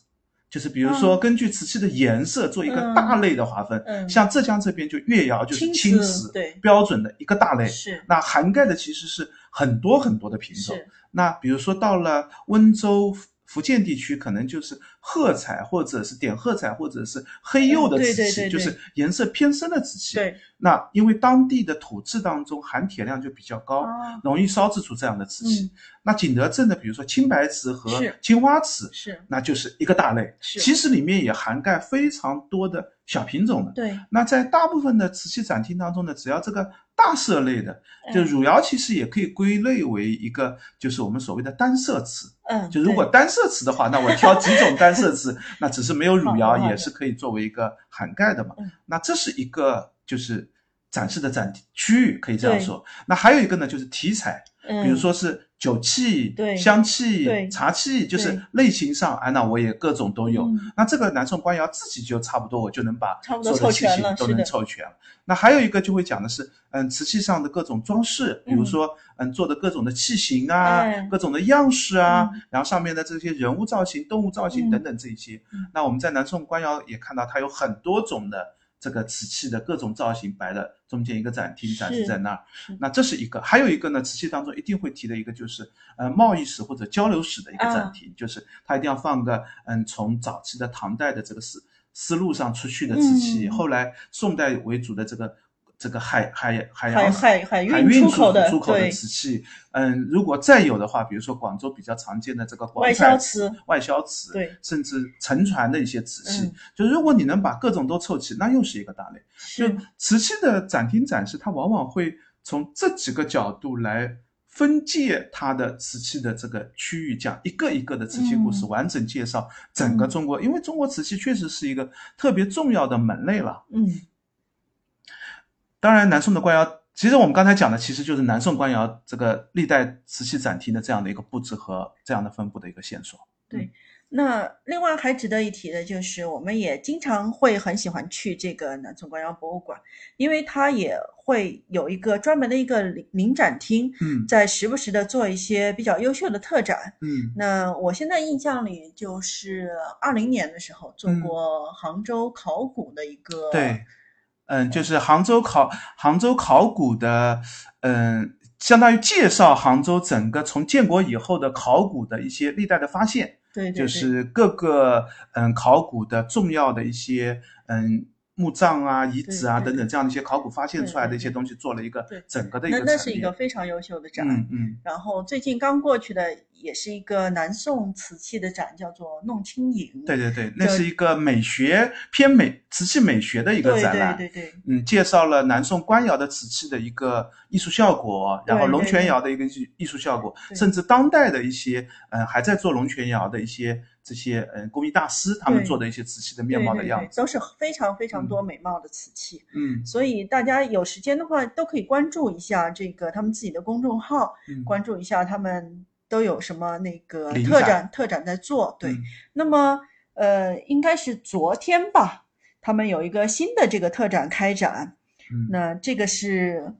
S2: 就是比如说
S1: 嗯
S2: 根据瓷器的颜色做一个
S1: 嗯
S2: 大类的划分。
S1: 嗯
S2: 像浙江这边就越窑就是
S1: 青
S2: 青
S1: 瓷
S2: 瓷，
S1: 对
S2: 标准的一个大类。
S1: 是
S2: 那涵盖的其实是很多很多的品种。
S1: 是，
S2: 那比如说到了温州、福福建地区，可能就是褐彩，或者是点褐彩，或者是黑釉的瓷器，就是颜色偏深的瓷器。
S1: 对
S2: 那因为当地的土质当中含铁量就比较高，
S1: 啊，
S2: 容易烧制出这样的瓷器。
S1: 嗯
S2: 那景德镇的，比如说青白瓷和青花瓷，
S1: 是
S2: 那就是一个大类。
S1: 是
S2: 其实里面也涵盖非常多的小品种的。
S1: 对，
S2: 那在大部分的瓷器展厅当中呢，只要这个大色类的，就
S1: 嗯
S2: 汝窑其实也可以归类为一个，就是我们所谓的单色瓷。
S1: 嗯，
S2: 就如果单色瓷的话，那我挑几种单色瓷，那只是没有汝窑也是可以作为一个涵盖的嘛。
S1: 嗯。
S2: 那这是一个就是展示的展区域，可以这样说。那还有一个呢，就是题材，
S1: 嗯。
S2: 比如说是酒器、
S1: 对。
S2: 香气
S1: 对、
S2: 茶器，就是类型上，啊，那我也各种都有。
S1: 嗯。
S2: 那这个南宋官窑自己就差不多，我就能把所有的器型都能凑全了。那还有一个就会讲的是，嗯，瓷器上的各种装饰，比如
S1: 嗯
S2: 说，嗯，做的各种的器型啊，
S1: 哎。
S2: 各种的样式啊，
S1: 嗯。
S2: 然后上面的这些人物造型、动物造型
S1: 嗯。
S2: 等等这一些。
S1: 嗯。
S2: 那我们在南宋官窑也看到，它有很多种的这个瓷器的各种造型摆的中间一个展厅展示在那儿。那这是一个，还有一个呢，瓷器当中一定会提的一个就是呃贸易史或者交流史的一个展
S1: 啊
S2: 厅，就是它一定要放个嗯从早期的唐代的这个思思路上出去的瓷器，
S1: 嗯
S2: 后来宋代为主的这个。这个海海海
S1: 海
S2: 洋
S1: 海海运
S2: 海运
S1: 出口的
S2: 出口的瓷器，嗯，如果再有的话，比如说广州比较常见的这个广
S1: 外
S2: 彩
S1: 销瓷
S2: 外销瓷，
S1: 对
S2: 甚至沉船的一些瓷器，
S1: 嗯
S2: 就如果你能把各种都凑齐，那又是一个大类。就瓷器的展厅展示，它往往会从这几个角度来分界它的瓷器的这个区域，讲一个一个的瓷器故事，
S1: 嗯
S2: 完整介绍整个
S1: 嗯
S2: 中国，因为中国瓷器确实是一个特别重要的门类了。
S1: 嗯
S2: 当然，南宋的官窑，其实我们刚才讲的其实就是南宋官窑这个历代瓷器展厅的这样的一个布置和这样的分布的一个线索。
S1: 对那另外还值得一提的就是，我们也经常会很喜欢去这个南宋官窑博物馆，因为它也会有一个专门的一个临临展厅，
S2: 嗯
S1: 在时不时的做一些比较优秀的特展。
S2: 嗯
S1: 那我现在印象里就是二零年的时候做
S2: 嗯
S1: 过杭州考古的一个，
S2: 对，嗯，就是杭州考杭州考古的，嗯，相当于介绍杭州整个从建国以后的考古的一些历代的发现，
S1: 对对对，
S2: 就是各个嗯考古的重要的一些嗯墓葬啊、遗址啊等等这样的一些考古发现出来的一些东西，做了一个
S1: 对
S2: 整个的一个陈列
S1: 那是一个非常优秀的展。
S2: 嗯嗯
S1: 然后最近刚过去的也是一个南宋瓷器的展，叫做《弄清影》。
S2: 对对对，那
S1: 是
S2: 一个美学偏美瓷器美学的一个展览。
S1: 对对对
S2: 嗯，介绍了南宋官窑的瓷器的一个艺术效果，然后龙泉窑的一个艺艺术效果，甚至当代的一些嗯还在做龙泉窑的一些这些嗯工艺大师他们做的一些瓷器的面貌的
S1: 对对
S2: 样子。
S1: 对都是非常非常多美貌的瓷器。
S2: 嗯
S1: 所以大家有时间的话，都可以关注一下这个他们自己的公众号，
S2: 嗯，
S1: 关注一下他们都有什么那个特展特展在做。对，
S2: 嗯
S1: 那么呃，应该是昨天吧，他们有一个新的这个特展开展。
S2: 嗯
S1: 那这个是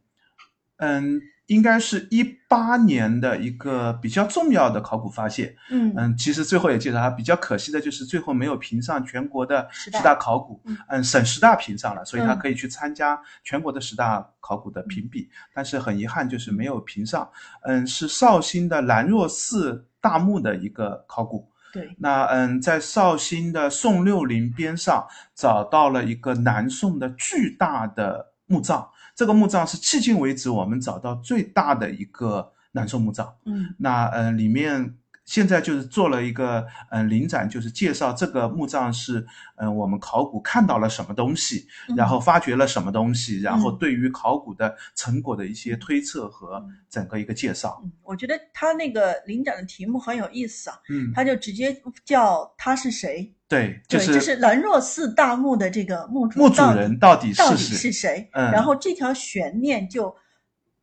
S2: 嗯，应该是一八年的一个比较重要的考古发现。
S1: 嗯。
S2: 嗯，其实最后也介绍它，比较可惜的就是最后没有评上全国的
S1: 十大。
S2: 考古
S1: 嗯，
S2: 嗯，省十大评上了，所以他
S1: 嗯。
S2: 可以去参加全国的十大考古的评比，但是很遗憾就是没有评上。嗯，是绍兴的兰若寺大墓的一个考古。
S1: 对，
S2: 那嗯，在绍兴的宋六陵边上找到了一个南宋的巨大的墓葬，这个墓葬是迄今为止我们找到最大的一个南宋墓葬。
S1: 嗯
S2: 那嗯、呃里面现在就是做了一个嗯、呃临展，就是介绍这个墓葬是嗯、呃我们考古看到了什么东西，
S1: 嗯
S2: 然后发掘了什么东西，然后
S1: 嗯
S2: 对于考古的成果的一些推测和
S1: 嗯
S2: 整个一个介绍。
S1: 嗯，我觉得他那个临展的题目很有意思啊，
S2: 嗯，
S1: 他就直接叫他是谁。
S2: 对，就，是
S1: 就是兰若寺大墓的这个墓主
S2: 墓主人到底
S1: 到底
S2: 是谁？
S1: 是谁？
S2: 嗯
S1: 然后这条悬念就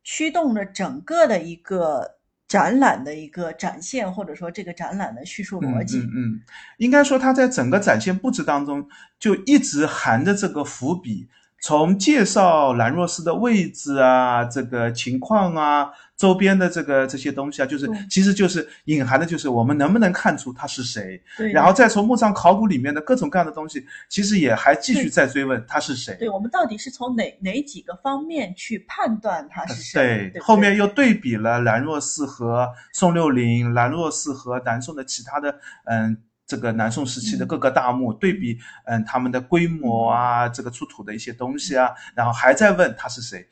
S1: 驱动了整个的一个展览的一个展现，或者说这个展览的叙述逻辑。
S2: 嗯嗯嗯，应该说它在整个展现布置当中就一直含着这个伏笔，从介绍兰若寺的位置啊、这个情况啊、周边的这个这些东西啊，就是其实就是隐含的就是我们能不能看出他是谁，
S1: 对，
S2: 然后再从墓葬考古里面的各种各样的东西，其实也还继续在追问他是谁。
S1: 对我们到底是从哪哪几个方面去判断他是谁？
S2: 对，后面又对比了兰若寺和宋六龄，兰若寺和南宋的其他的嗯。这个南宋时期的各个大墓、对比，嗯，他们的规模啊，这个出土的一些东西啊，然后还在问他是谁。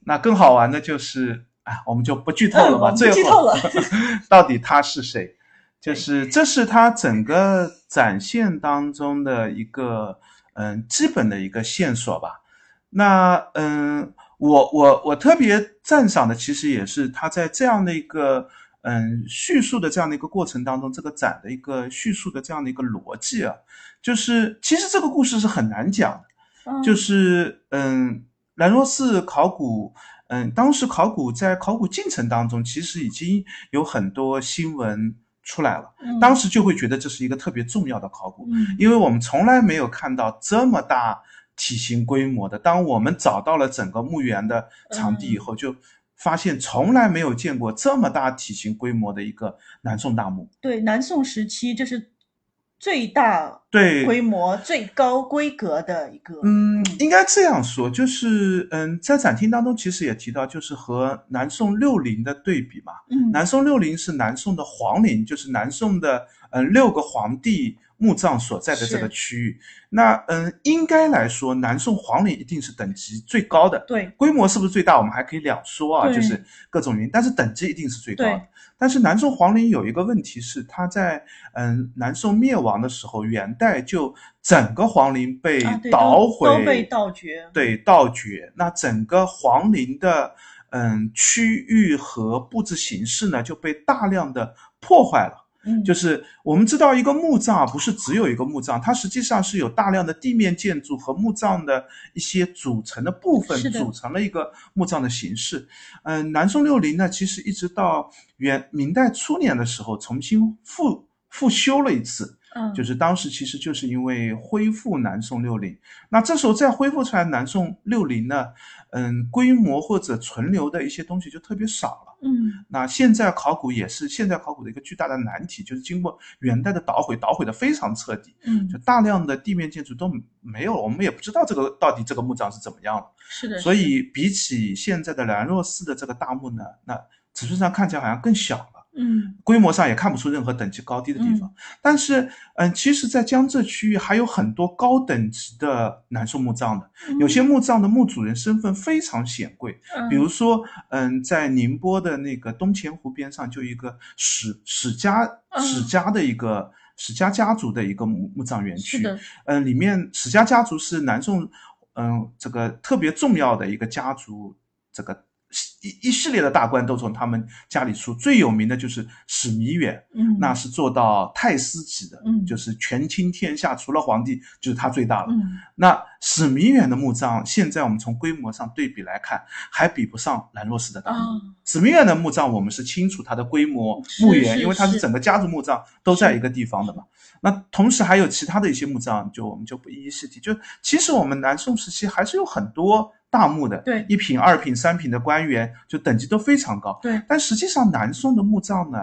S2: 那更好玩的就是，啊，我们就不剧透了吧。
S1: 嗯
S2: 最后
S1: 剧透了
S2: 到底他是谁？就是这是他整个展现当中的一个嗯基本的一个线索吧。那嗯，我我我特别赞赏的，其实也是他在这样的一个嗯叙述的这样的一个过程当中，这个展的一个叙述的这样的一个逻辑啊，就是其实这个故事是很难讲的，
S1: 嗯
S2: 就是嗯兰若寺考古。嗯，当时考古在考古进程当中，其实已经有很多新闻出来了。
S1: 嗯
S2: 当时就会觉得这是一个特别重要的考古，
S1: 嗯
S2: 因为我们从来没有看到这么大体型规模的。当我们找到了整个墓园的场地以后，就发现从来没有见过这么大体型规模的一个南宋大墓。
S1: 对南宋时期，这是最大
S2: 对，
S1: 规模、最高规格的一个。
S2: 嗯，应该这样说，就是嗯，在展厅当中其实也提到，就是和南宋六陵的对比嘛。
S1: 嗯
S2: 南宋六陵是南宋的皇陵，就是南宋的嗯六个皇帝墓葬所在的这个区域。那嗯，应该来说，南宋皇陵一定是等级最高的。
S1: 对，
S2: 规模是不是最大？我们还可以两说啊，就是各种原因，但是等级一定是最高的。但是南宋皇陵有一个问题是，它在嗯南宋灭亡的时候，元代就整个皇陵被捣
S1: 都
S2: 毁，
S1: 都被盗掘。
S2: 对盗掘。那整个皇陵的嗯区域和布置形式呢，就被大量的破坏了。
S1: 嗯，
S2: 就是我们知道，一个墓葬啊不是只有一个墓葬，它实际上是有大量的地面建筑和墓葬的一些组成的部分组成了一个墓葬的形式。嗯，南宋六陵呢，其实一直到元明代初年的时候，重新复复修了一次。
S1: 嗯，
S2: 就是当时其实就是因为恢复南宋六陵，那这时候再恢复出来南宋六陵呢，嗯，规模或者存留的一些东西就特别少了。
S1: 嗯
S2: 那现在考古也是现在考古的一个巨大的难题，就是经过元代的捣毁，捣毁的非常彻底，
S1: 嗯
S2: 就，大量的地面建筑都没有了，我们也不知道这个到底这个墓葬是怎么样了。
S1: 是的。
S2: 所以比起现在的兰若寺的这个大墓呢，那尺寸上看起来好像更小了。
S1: 嗯
S2: 规模上也看不出任何等级高低的地方。但是，嗯，其实，在江浙区域还有很多高等级的南宋墓葬的，有些墓葬的墓主人身份非常显贵，
S1: 嗯
S2: 比如说，嗯，在宁波的那个东钱湖边上就有一个史史家
S1: 嗯
S2: 史家的一个。史家家族的一个墓墓葬园区，嗯，里面史家家族是南宋，嗯，这个特别重要的一个家族，这个一一系列的大官都从他们家里出，最有名的就是史弥远，
S1: 嗯，
S2: 那是做到太师级的，
S1: 嗯
S2: 就是权倾天下，除了皇帝就是他最大了。
S1: 嗯
S2: 那史弥远的墓葬，现在我们从规模上对比来看，还比不上兰若寺的大墓。
S1: 啊，
S2: 史弥远的墓葬，我们是清楚它的规模、墓园，因为它是
S1: 是
S2: 整个家族墓葬都在一个地方的嘛。那同时还有其他的一些墓葬，就我们就不一一细提。就其实我们南宋时期还是有很多大墓的，
S1: 对。
S2: 一品、二品、三品的官员，就等级都非常高。
S1: 对，
S2: 但实际上南宋的墓葬呢，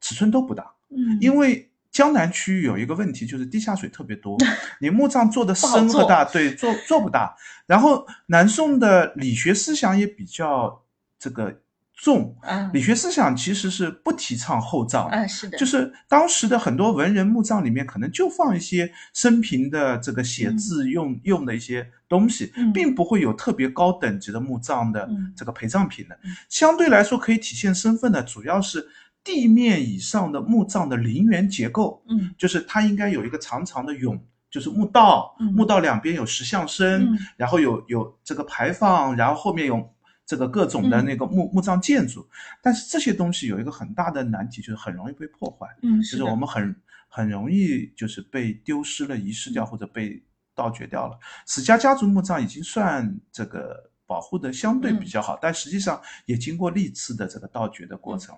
S2: 尺寸都不大，
S1: 嗯，
S2: 因为江南区域有一个问题，就是地下水特别多，你墓葬做的深和大，对，做做不大。然后南宋的理学思想也比较这个重，
S1: 啊。
S2: 理学思想其实是不提倡厚葬的。
S1: 啊是的，
S2: 就是当时的很多文人墓葬里面，可能就放一些生平的这个写字用、用的一些东西，
S1: 嗯。
S2: 并不会有特别高等级的墓葬的
S1: 嗯。
S2: 这个陪葬品的。
S1: 嗯。
S2: 相对来说，可以体现身份的主要是地面以上的墓葬的陵园结构，
S1: 嗯。
S2: 就是它应该有一个长长的甬，就是墓道，
S1: 嗯。
S2: 墓道两边有石像生，
S1: 嗯。
S2: 然后有有这个牌坊，然后后面有这个各种的
S1: 嗯
S2: 那个墓、墓葬建筑。但是这些东西有一个很大的难题，就是很容易被破坏，
S1: 嗯
S2: 就是我们很很容易就是被丢失了、遗失掉
S1: 嗯。
S2: 或者被盗掘掉了。史家家族墓葬已经算这个。保护的相对
S1: 嗯
S2: 比较好，但实际上也经过历次的这个盗掘的过程。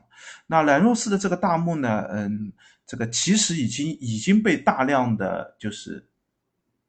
S2: 那兰若寺的这个大墓呢，嗯，这个其实已经已经被大量的就是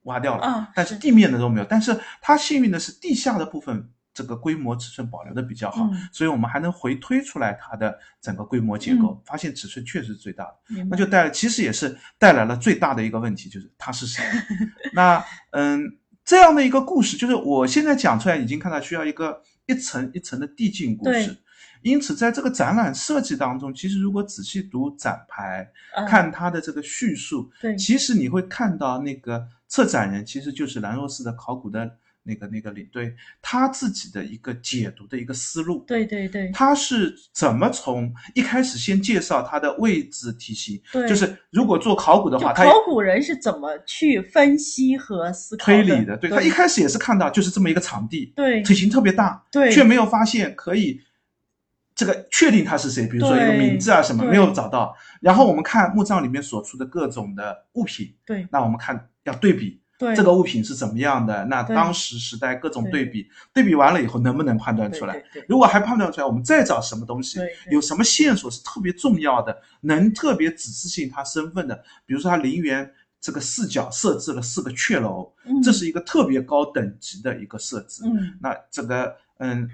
S2: 挖掉了，但是地面的都没有。但是它幸运的是地下的部分这个规模尺寸保留的比较好，
S1: 嗯
S2: 所以我们还能回推出来它的整个规模结构，发现尺寸确实是最大的。那就带来，其实也是带来了最大的一个问题，就是他是谁。那嗯，这样的一个故事，就是我现在讲出来，已经看到需要一个一层一层的递进故事。因此，在这个展览设计当中，其实如果仔细读展牌，
S1: 啊
S2: 看它的这个叙述，
S1: 对
S2: 其实你会看到那个策展人其实就是兰若寺的考古的那个那个领队，他自己的一个解读的一个思路。
S1: 对对对
S2: 他是怎么从一开始先介绍他的位置体系，
S1: 对
S2: 就是如果做考古的话，他
S1: 考古人是怎么去分析和思考
S2: 推理的，对
S1: 对
S2: 他一开始也是看到就是这么一个场地，
S1: 对
S2: 体型特别大，
S1: 对
S2: 却没有发现可以这个确定他是谁，比如说一个名字啊什么没有找到。然后我们看墓葬里面所出的各种的物品，
S1: 对
S2: 那我们看要对比
S1: 对
S2: 这个物品是怎么样的，那当时时代各种
S1: 对。
S2: 对比，对比完了以后能不能判断出来？如果还判断出来，我们再找什么东西有什么线索是特别重要的，能特别指示性他身份的，比如说他陵园这个四角设置了四个阙楼，
S1: 嗯。
S2: 这是一个特别高等级的一个设置。
S1: 嗯。
S2: 那这个嗯，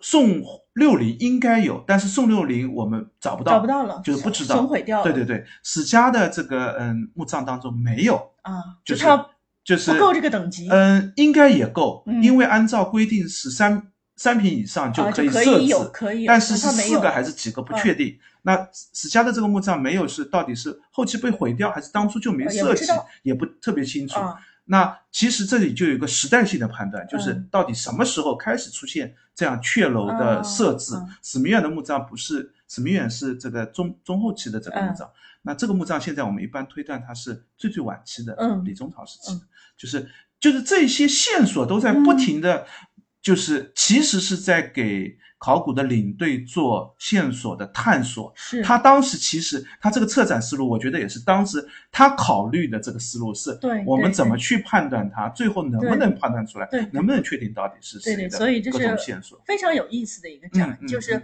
S2: 宋六陵应该有，但是宋六陵我们找不到，
S1: 找不到了，
S2: 就是不知道
S1: 损毁掉。了，
S2: 对对对，史家的这个嗯墓葬当中没有，
S1: 啊，
S2: 就是
S1: 它
S2: 就是
S1: 不够这个等级，
S2: 嗯，应该也够，
S1: 嗯。
S2: 因为按照规定是三三品以上就
S1: 啊
S2: 可以设置，
S1: 就可以有可以
S2: 但是是四个还是几个不确定。那史家的这个墓葬没有是到底是后期被毁掉，还是当初就没设计，也不特别清楚。那其实这里就有一个时代性的判断，就是到底什么时候开始出现这样阙楼的设置？史明远的墓葬不是史明远是这个中中后期的这个墓葬，那这个墓葬现在我们一般推断它是最最晚期的，李宗朝时期。的，就是就是这些线索都在不停的，就是其实是在给。考古的领队做线索的探索，
S1: 是
S2: 他当时其实他这个策展思路，我觉得也是当时他考虑的这个思路是，
S1: 对，
S2: 我们怎么去判断它，最后能不能判断出来，
S1: 对，
S2: 能不能确定到底是
S1: 谁的各
S2: 种线索，
S1: 非常有意思的一个展，就是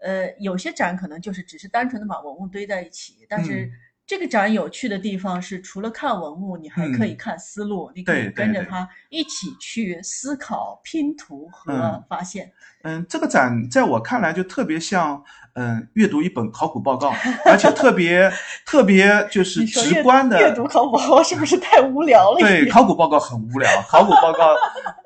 S1: 呃，有些展可能就是只是单纯的把文物堆在一起，但是。这个展有趣的地方是，除了看文物，你还可以看思路，你可以跟着他一起去思考、拼图和发现。
S2: 嗯，这个展在我看来就特别像，嗯，阅读一本考古报告，而且特别特别就是直观的。
S1: 阅读考古报告是不是太无聊了？
S2: 对，考古报告很无聊。考古报告，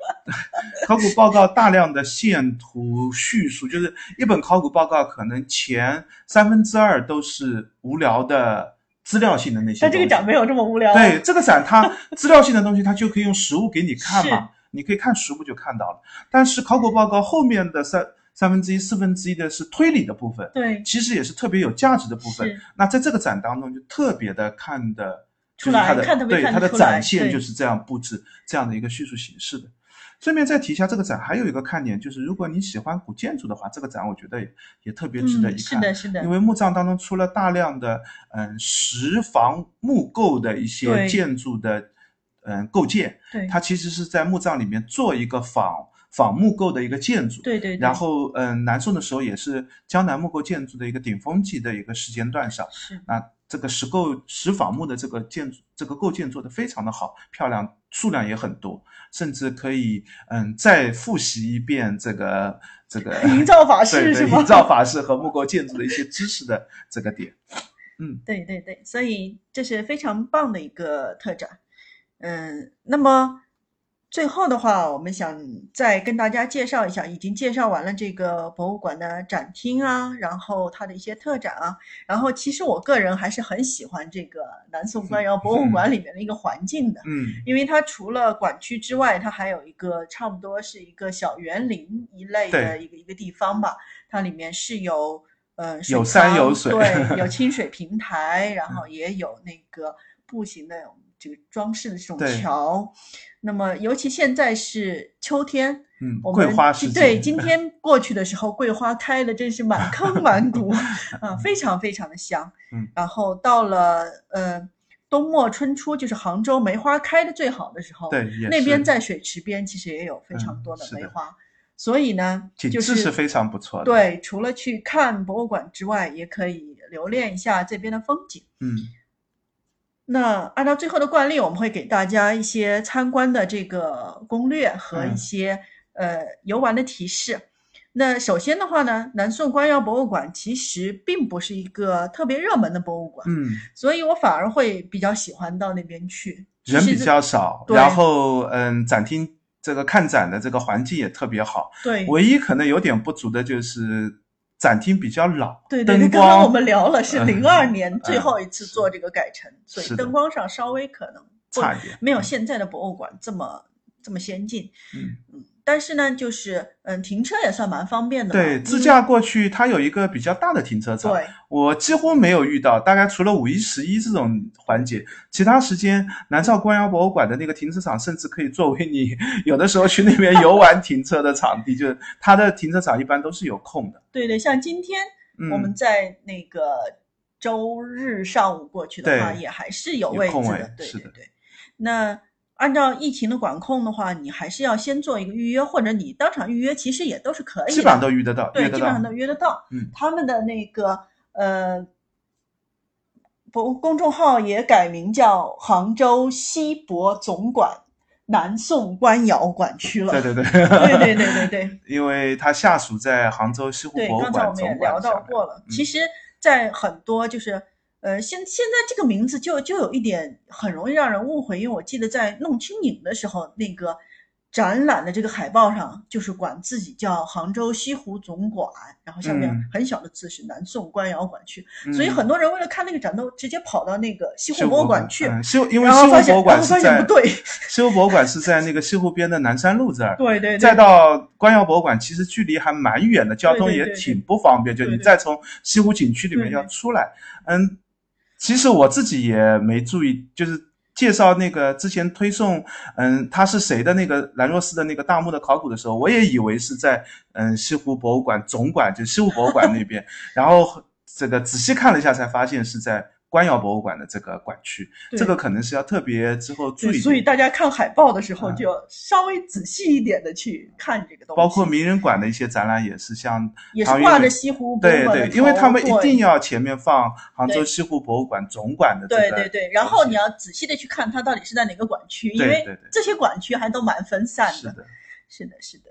S2: 考古报告大量的线图叙述，就是一本考古报告可能前三分之二都是无聊的。资料性的那些，
S1: 但这个展没有这么无聊。
S2: 对，这个展它 资料性的东西，它就可以用实物给你看嘛，你可以看实物就看到了。但是考古报告后面的三三分之一、四分之一的是推理的部分，
S1: 对，
S2: 其实也是特别有价值的部分。那在这个展当中就特别的看的
S1: 出来，
S2: 看对它的展现就是这样布置这样的一个叙述形式的。顺便再提一下，这个展还有一个看点，就是如果你喜欢古建筑的话，这个展我觉得也特别值得一看。
S1: 是的，是的。
S2: 因为墓葬当中出了大量的嗯石房木构的一些建筑的嗯构件，
S1: 对，
S2: 它其实是在墓葬里面做一个仿仿木构的一个建筑。
S1: 对对。
S2: 然后嗯，南宋的时候也是江南木构建筑的一个顶峰级的一个时间段上。
S1: 是。
S2: 那这个石构石仿木的这个建筑这个构件做的非常的好，漂亮，数量也很多。甚至可以，嗯，再复习一遍这个这个
S1: 营造法 式是
S2: 吗？营造法式和木构建筑的一些知识的这个点，嗯，
S1: 对对对，所以这是非常棒的一个特展，嗯，那么。最后的话，我们想再跟大家介绍一下，已经介绍完了这个博物馆的展厅啊，然后它的一些特展啊，然后其实我个人还是很喜欢这个南宋官窑博物馆里面的一个环境的，
S2: 嗯，
S1: 因为它除了馆区之外，它还有一个差不多是一个小园林一类的一个一个地方吧，它里面是有呃
S2: 有山有水，
S1: 对，有清水平台，然后也有那个步行的这个装饰的这种桥。那么，尤其现在是秋天，
S2: 嗯，
S1: 桂
S2: 花时。
S1: 对，今天 过去的时候，桂花开的真是满 坑满谷，啊，非常非常的香。
S2: 嗯，
S1: 然后到了呃冬末春初，就是杭州梅花开的最好的时候，
S2: 对，
S1: 那边在水池边其实也有非常多的梅花，所以呢，就是
S2: 是非常不错的。
S1: 对，除了去看博物馆之外，也可以留恋一下这边的风景。
S2: 嗯。
S1: 那按照最后的惯例，我们会给大家一些参观的这个攻略和一些呃游玩的提示。那首先的话呢，南宋官窑博物馆其实并不是一个特别热门的博物馆，
S2: 嗯，
S1: 所以我反而会比较喜欢到那边去。
S2: 人比较少，然后嗯，展厅这个看展的这个环境也特别好。
S1: 对，
S2: 唯一可能有点不足的就是。展厅比较老，
S1: 对对对，刚刚我们聊了是零二年最后一次做这个改成，所以灯光上稍微可能
S2: 差一点，
S1: 没有现在的博物馆这么这么先进。
S2: 嗯
S1: 嗯。但是呢，就是嗯，停车也算蛮方便的。
S2: 对，自驾过去，它有一个比较大的停车场。
S1: 对，
S2: 我几乎没有遇到，大概除了五一、十一这种环节，其他时间，南诏官窑博物馆的那个停车场，甚至可以作为你有的时候去那边游玩停车的场地。就是它的停车场一般都是有空的。
S1: 对对，像今天我们在那个周日上午过去的话，也还是有位置的。对对对，那。按照疫情的管控的话，你还是要先做一个预约，或者你当场预约，其实也都是可以的。
S2: 基本上都约得到，
S1: 对，基本上都约得到。
S2: 嗯，
S1: 他们的那个呃，博公众号也改名叫杭州西博总馆南宋官窑馆区了。
S2: 对对对，
S1: 对对对对对。
S2: 因为它下属在杭州西湖博物馆总馆。对，刚才我
S1: 们也聊到过了。其实，在很多就是。呃，现现在这个名字就就有一点很容易让人误会，因为我记得在弄清影的时候，那个展览的这个海报上就是管自己叫杭州西湖总馆，然后下面
S2: 嗯。
S1: 很小的字是南宋官窑馆区，
S2: 嗯。
S1: 所以很多人为了看那个展都直接跑到那个西
S2: 西
S1: 湖博物馆去，
S2: 嗯，西湖因为西湖博物馆是在
S1: 不对，
S2: 西湖博物馆是在那个西湖边的南山路这儿，
S1: 对对对，
S2: 再到官窑博物馆，其实距离还蛮远的，交通也挺不方便。就你再从西湖景区里面要出来，嗯，其实我自己也没注意，就是介绍那个之前推送，嗯，他是谁的那个兰若寺的那个大墓的考古的时候，我也以为是在嗯西湖博物馆总馆，就西湖博物馆那边，然后这个仔细看了一下，才发现是在。官窑博物馆的这个馆区，这个可能是要特别之后注意。
S1: 所以大家看海报的时候
S2: 嗯
S1: 就稍微仔细一点的去看这个东西，
S2: 包括名人馆的一些展览也是像
S1: 也是挂着西湖博物
S2: 对
S1: 馆的
S2: 对，因为他们一定要前面放杭州西湖博物馆总馆的这个。
S1: 对对对，然后你要仔细的去看它到底是在哪个馆区，因为这些馆区还都蛮分散的。
S2: 是的，
S1: 是的，是的。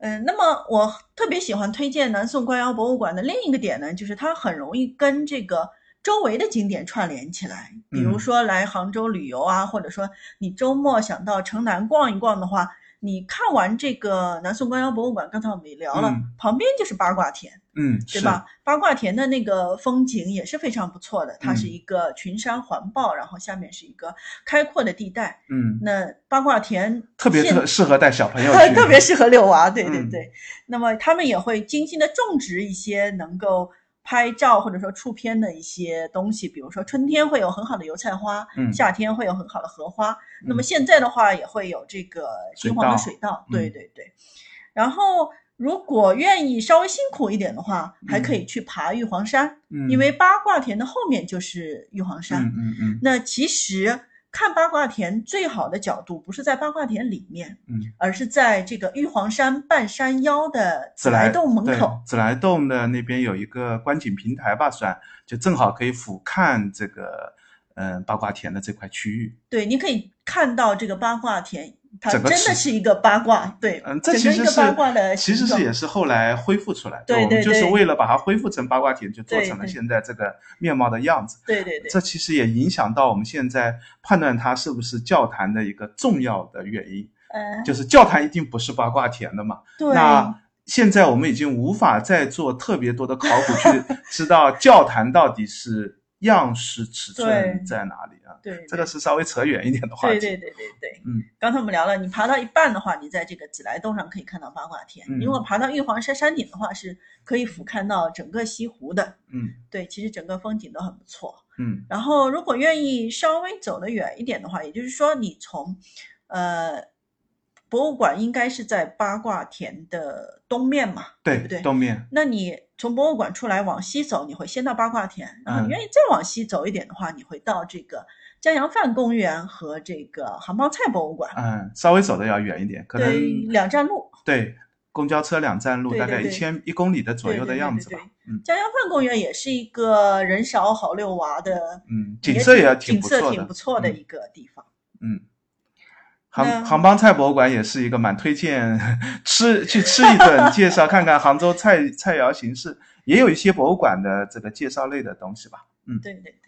S1: 嗯，那么我特别喜欢推荐南宋官窑博物馆的另一个点呢，就是它很容易跟这个周围的景点串联起来。比如
S2: 嗯
S1: 说来杭州旅游啊，或者说你周末想到城南逛一逛的话，你看完这个南宋官窑博物馆，刚才我们也聊了，
S2: 嗯
S1: 旁边就是八卦田。
S2: 嗯，
S1: 对吧？八卦田的那个风景也是非常不错的，它是
S2: 嗯
S1: 一个群山环抱，然后下面是一个开阔的地带。
S2: 嗯，
S1: 那八卦田
S2: 特别特适合带小朋友 去，
S1: 特别适合遛娃，对对
S2: 嗯
S1: 对。那么他们也会精心的种植一些能够拍照或者说出片的一些东西，比如说春天会有很好的油菜花，
S2: 嗯
S1: 夏天会有很好的荷花。那么
S2: 嗯
S1: 现在的话也会有这个金黄的
S2: 水
S1: 水稻，
S2: 嗯
S1: 对对对。然后如果愿意稍微辛苦一点的话，还可以去爬玉皇山，
S2: 嗯，
S1: 因为八卦田的后面就是玉皇山。
S2: 嗯嗯嗯
S1: 那其实看八卦田最好的角度不是在八卦田里面，
S2: 嗯，
S1: 而是在这个玉皇山半山腰的
S2: 紫来
S1: 洞门口。
S2: 紫来洞的那边有一个观景平台吧，算就正好可以俯瞰这个嗯八卦田的这块区域。
S1: 对，你可以看到这个八卦田，它真的是一个八卦，对，
S2: 嗯，这其实是
S1: 八卦的
S2: 其实是也是后来恢复出来的，
S1: 对
S2: 我们
S1: 对对
S2: 就是为了把它恢复成八卦田，就做成了现在这个面貌的样子。
S1: 对对对
S2: 这其实也影响到我们现在判断它是不是教坛的一个重要的原因，
S1: 嗯，
S2: 就是教坛一定不是八卦田的嘛。
S1: 对，
S2: 那现在我们已经无法再做特别多的考古去 知道教坛到底是样式尺寸在哪里啊？
S1: 对
S2: 这个是稍微扯远一点的话题。
S1: 对对对对对，
S2: 嗯，
S1: 刚才我们聊了，你爬到一半的话，你在这个紫来洞上可以看到八卦田；
S2: 嗯
S1: 如果爬到玉皇山山顶的话，是可以俯瞰到整个西湖的。
S2: 嗯
S1: 对，其实整个风景都很不错。
S2: 嗯
S1: 然后，如果愿意稍微走得远一点的话，也就是说，你从呃博物馆应该是在八卦田的东面嘛，
S2: 对
S1: 不对？
S2: 东面。
S1: 那你从博物馆出来往西走，你会先到八卦田，然后你
S2: 嗯
S1: 愿意再往西走一点的话，你会到这个江洋范公园和这个杭帮菜博物馆，
S2: 嗯，稍微走的要远一点，可能
S1: 对，两站路。
S2: 对公交车两站路，大概一千一公里的左右的样子吧。嗯
S1: 江洋范公园也是一个人少好遛娃的，
S2: 嗯，景色也挺
S1: 景色
S2: 不错的，
S1: 挺不错的
S2: 嗯
S1: 一个地方。
S2: 嗯，
S1: 那
S2: 杭杭帮菜博物馆也是一个蛮推荐 吃去吃一顿，介绍看看杭州菜菜肴形式，也有一些博物馆的这个介绍类的东西吧。嗯，
S1: 对对对。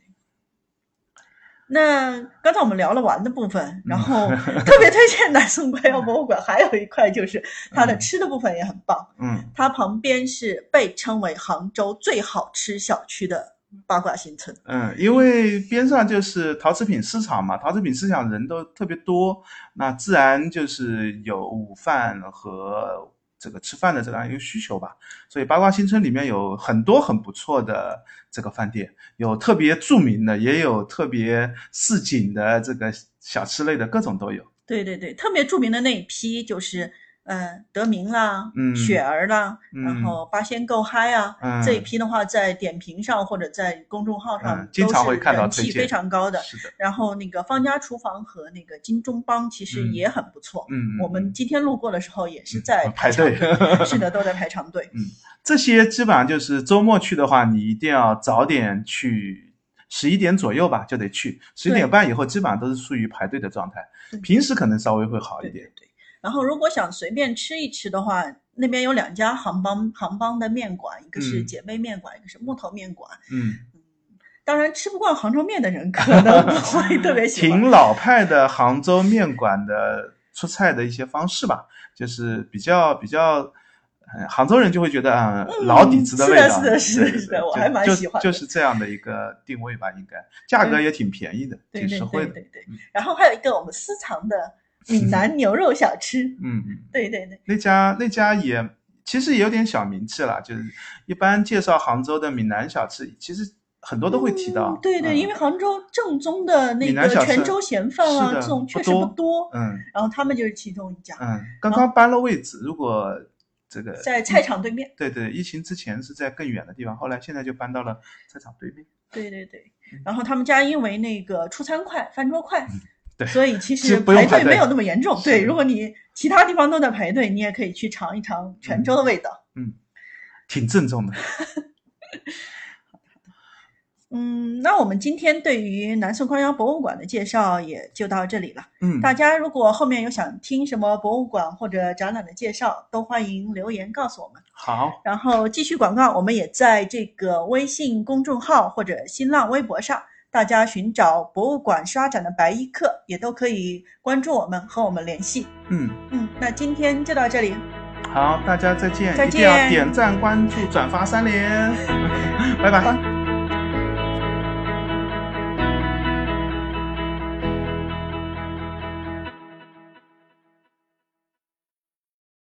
S1: 那刚才我们聊了玩的部分，然后
S2: 嗯
S1: 特别推荐南宋官窑博物馆，还有一块就是它的吃的部分也很棒。
S2: 嗯
S1: 它旁边是被称为杭州最好吃小区的八卦新村。
S2: 嗯，因为边上就是陶瓷品市场嘛，陶瓷品市场人都特别多，那自然就是有午饭和这个吃饭的这样一个需求吧。所以八卦新村里面有很多很不错的这个饭店，有特别著名的，也有特别市井的这个小吃类的，各种都有。
S1: 对对对，特别著名的那一批就是，呃，德明啦，
S2: 嗯
S1: 雪儿啦，
S2: 嗯
S1: 然后八仙够嗨啊，
S2: 嗯
S1: 这一批的话，在点评上或者在公众号上
S2: 嗯经常
S1: 都是
S2: 会看到
S1: 人气非常高的。
S2: 是的，
S1: 然后那个方家厨房和那个金钟帮其实
S2: 嗯
S1: 也很不错。
S2: 嗯，
S1: 我们今天路过的时候也是
S2: 嗯
S1: 在
S2: 排
S1: 长
S2: 队
S1: 是的，都在排长队。
S2: 嗯这些基本上就是周末去的话，你一定要早点去，十一点左右吧就得去，十一点半以后基本上都是处于排队的状态
S1: 对。
S2: 平时可能稍微会好一点。
S1: 对对对。然后如果想随便吃一吃的话，那边有两家杭帮杭帮的面馆，一个是
S2: 嗯
S1: 姐妹面馆，一个是木头面馆。
S2: 嗯，
S1: 嗯，当然吃不惯杭州面的人可能 不会特别喜欢。
S2: 挺老派的杭州面馆的出菜的一些方式吧，就是比较比较。杭州人就会觉得啊，老底子的味道，
S1: 是的，是的，是的，我还蛮喜欢，
S2: 就是这样的一个定位吧，应该价格也挺便宜的，挺实惠
S1: 的，对对。然后还有一个我们私藏的闽南牛肉小吃，
S2: 嗯嗯，
S1: 对对对，
S2: 那家那家也其实也有点小名气了，就是一般介绍杭州的闽南小吃，其实很多都会提到，
S1: 对对，因为杭州正宗的那个泉州咸饭啊，这种确实不多，
S2: 嗯，
S1: 然后他们就是其中一家，
S2: 嗯，刚刚搬了位置，如果。这个
S1: 在菜场对面，
S2: 对对，疫情之前是在更远的地方，后来现在就搬到了菜场对面。
S1: 对对对，然后他们家因为那个出餐快，翻桌快，
S2: 对，
S1: 所以其
S2: 实
S1: 排队没有那么严重。对，如果你其他地方都在排队，你也可以去尝一尝泉州的味道。
S2: 嗯，挺正宗的。
S1: 嗯，那我们今天对于南宋官窑博物馆的介绍也就到这里了。
S2: 嗯，
S1: 大家如果后面有想听什么博物馆或者展览的介绍，都欢迎留言告诉我们。
S2: 好，
S1: 然后继续广告，我们也在这个微信公众号或者新浪微博上，大家寻找博物馆刷展的白衣客，也都可以关注我们和我们联系。
S2: 嗯
S1: 嗯，那今天就到这里。
S2: 好，大家再见！
S1: 再见！
S2: 一定要点赞、关注、转发三连。拜拜。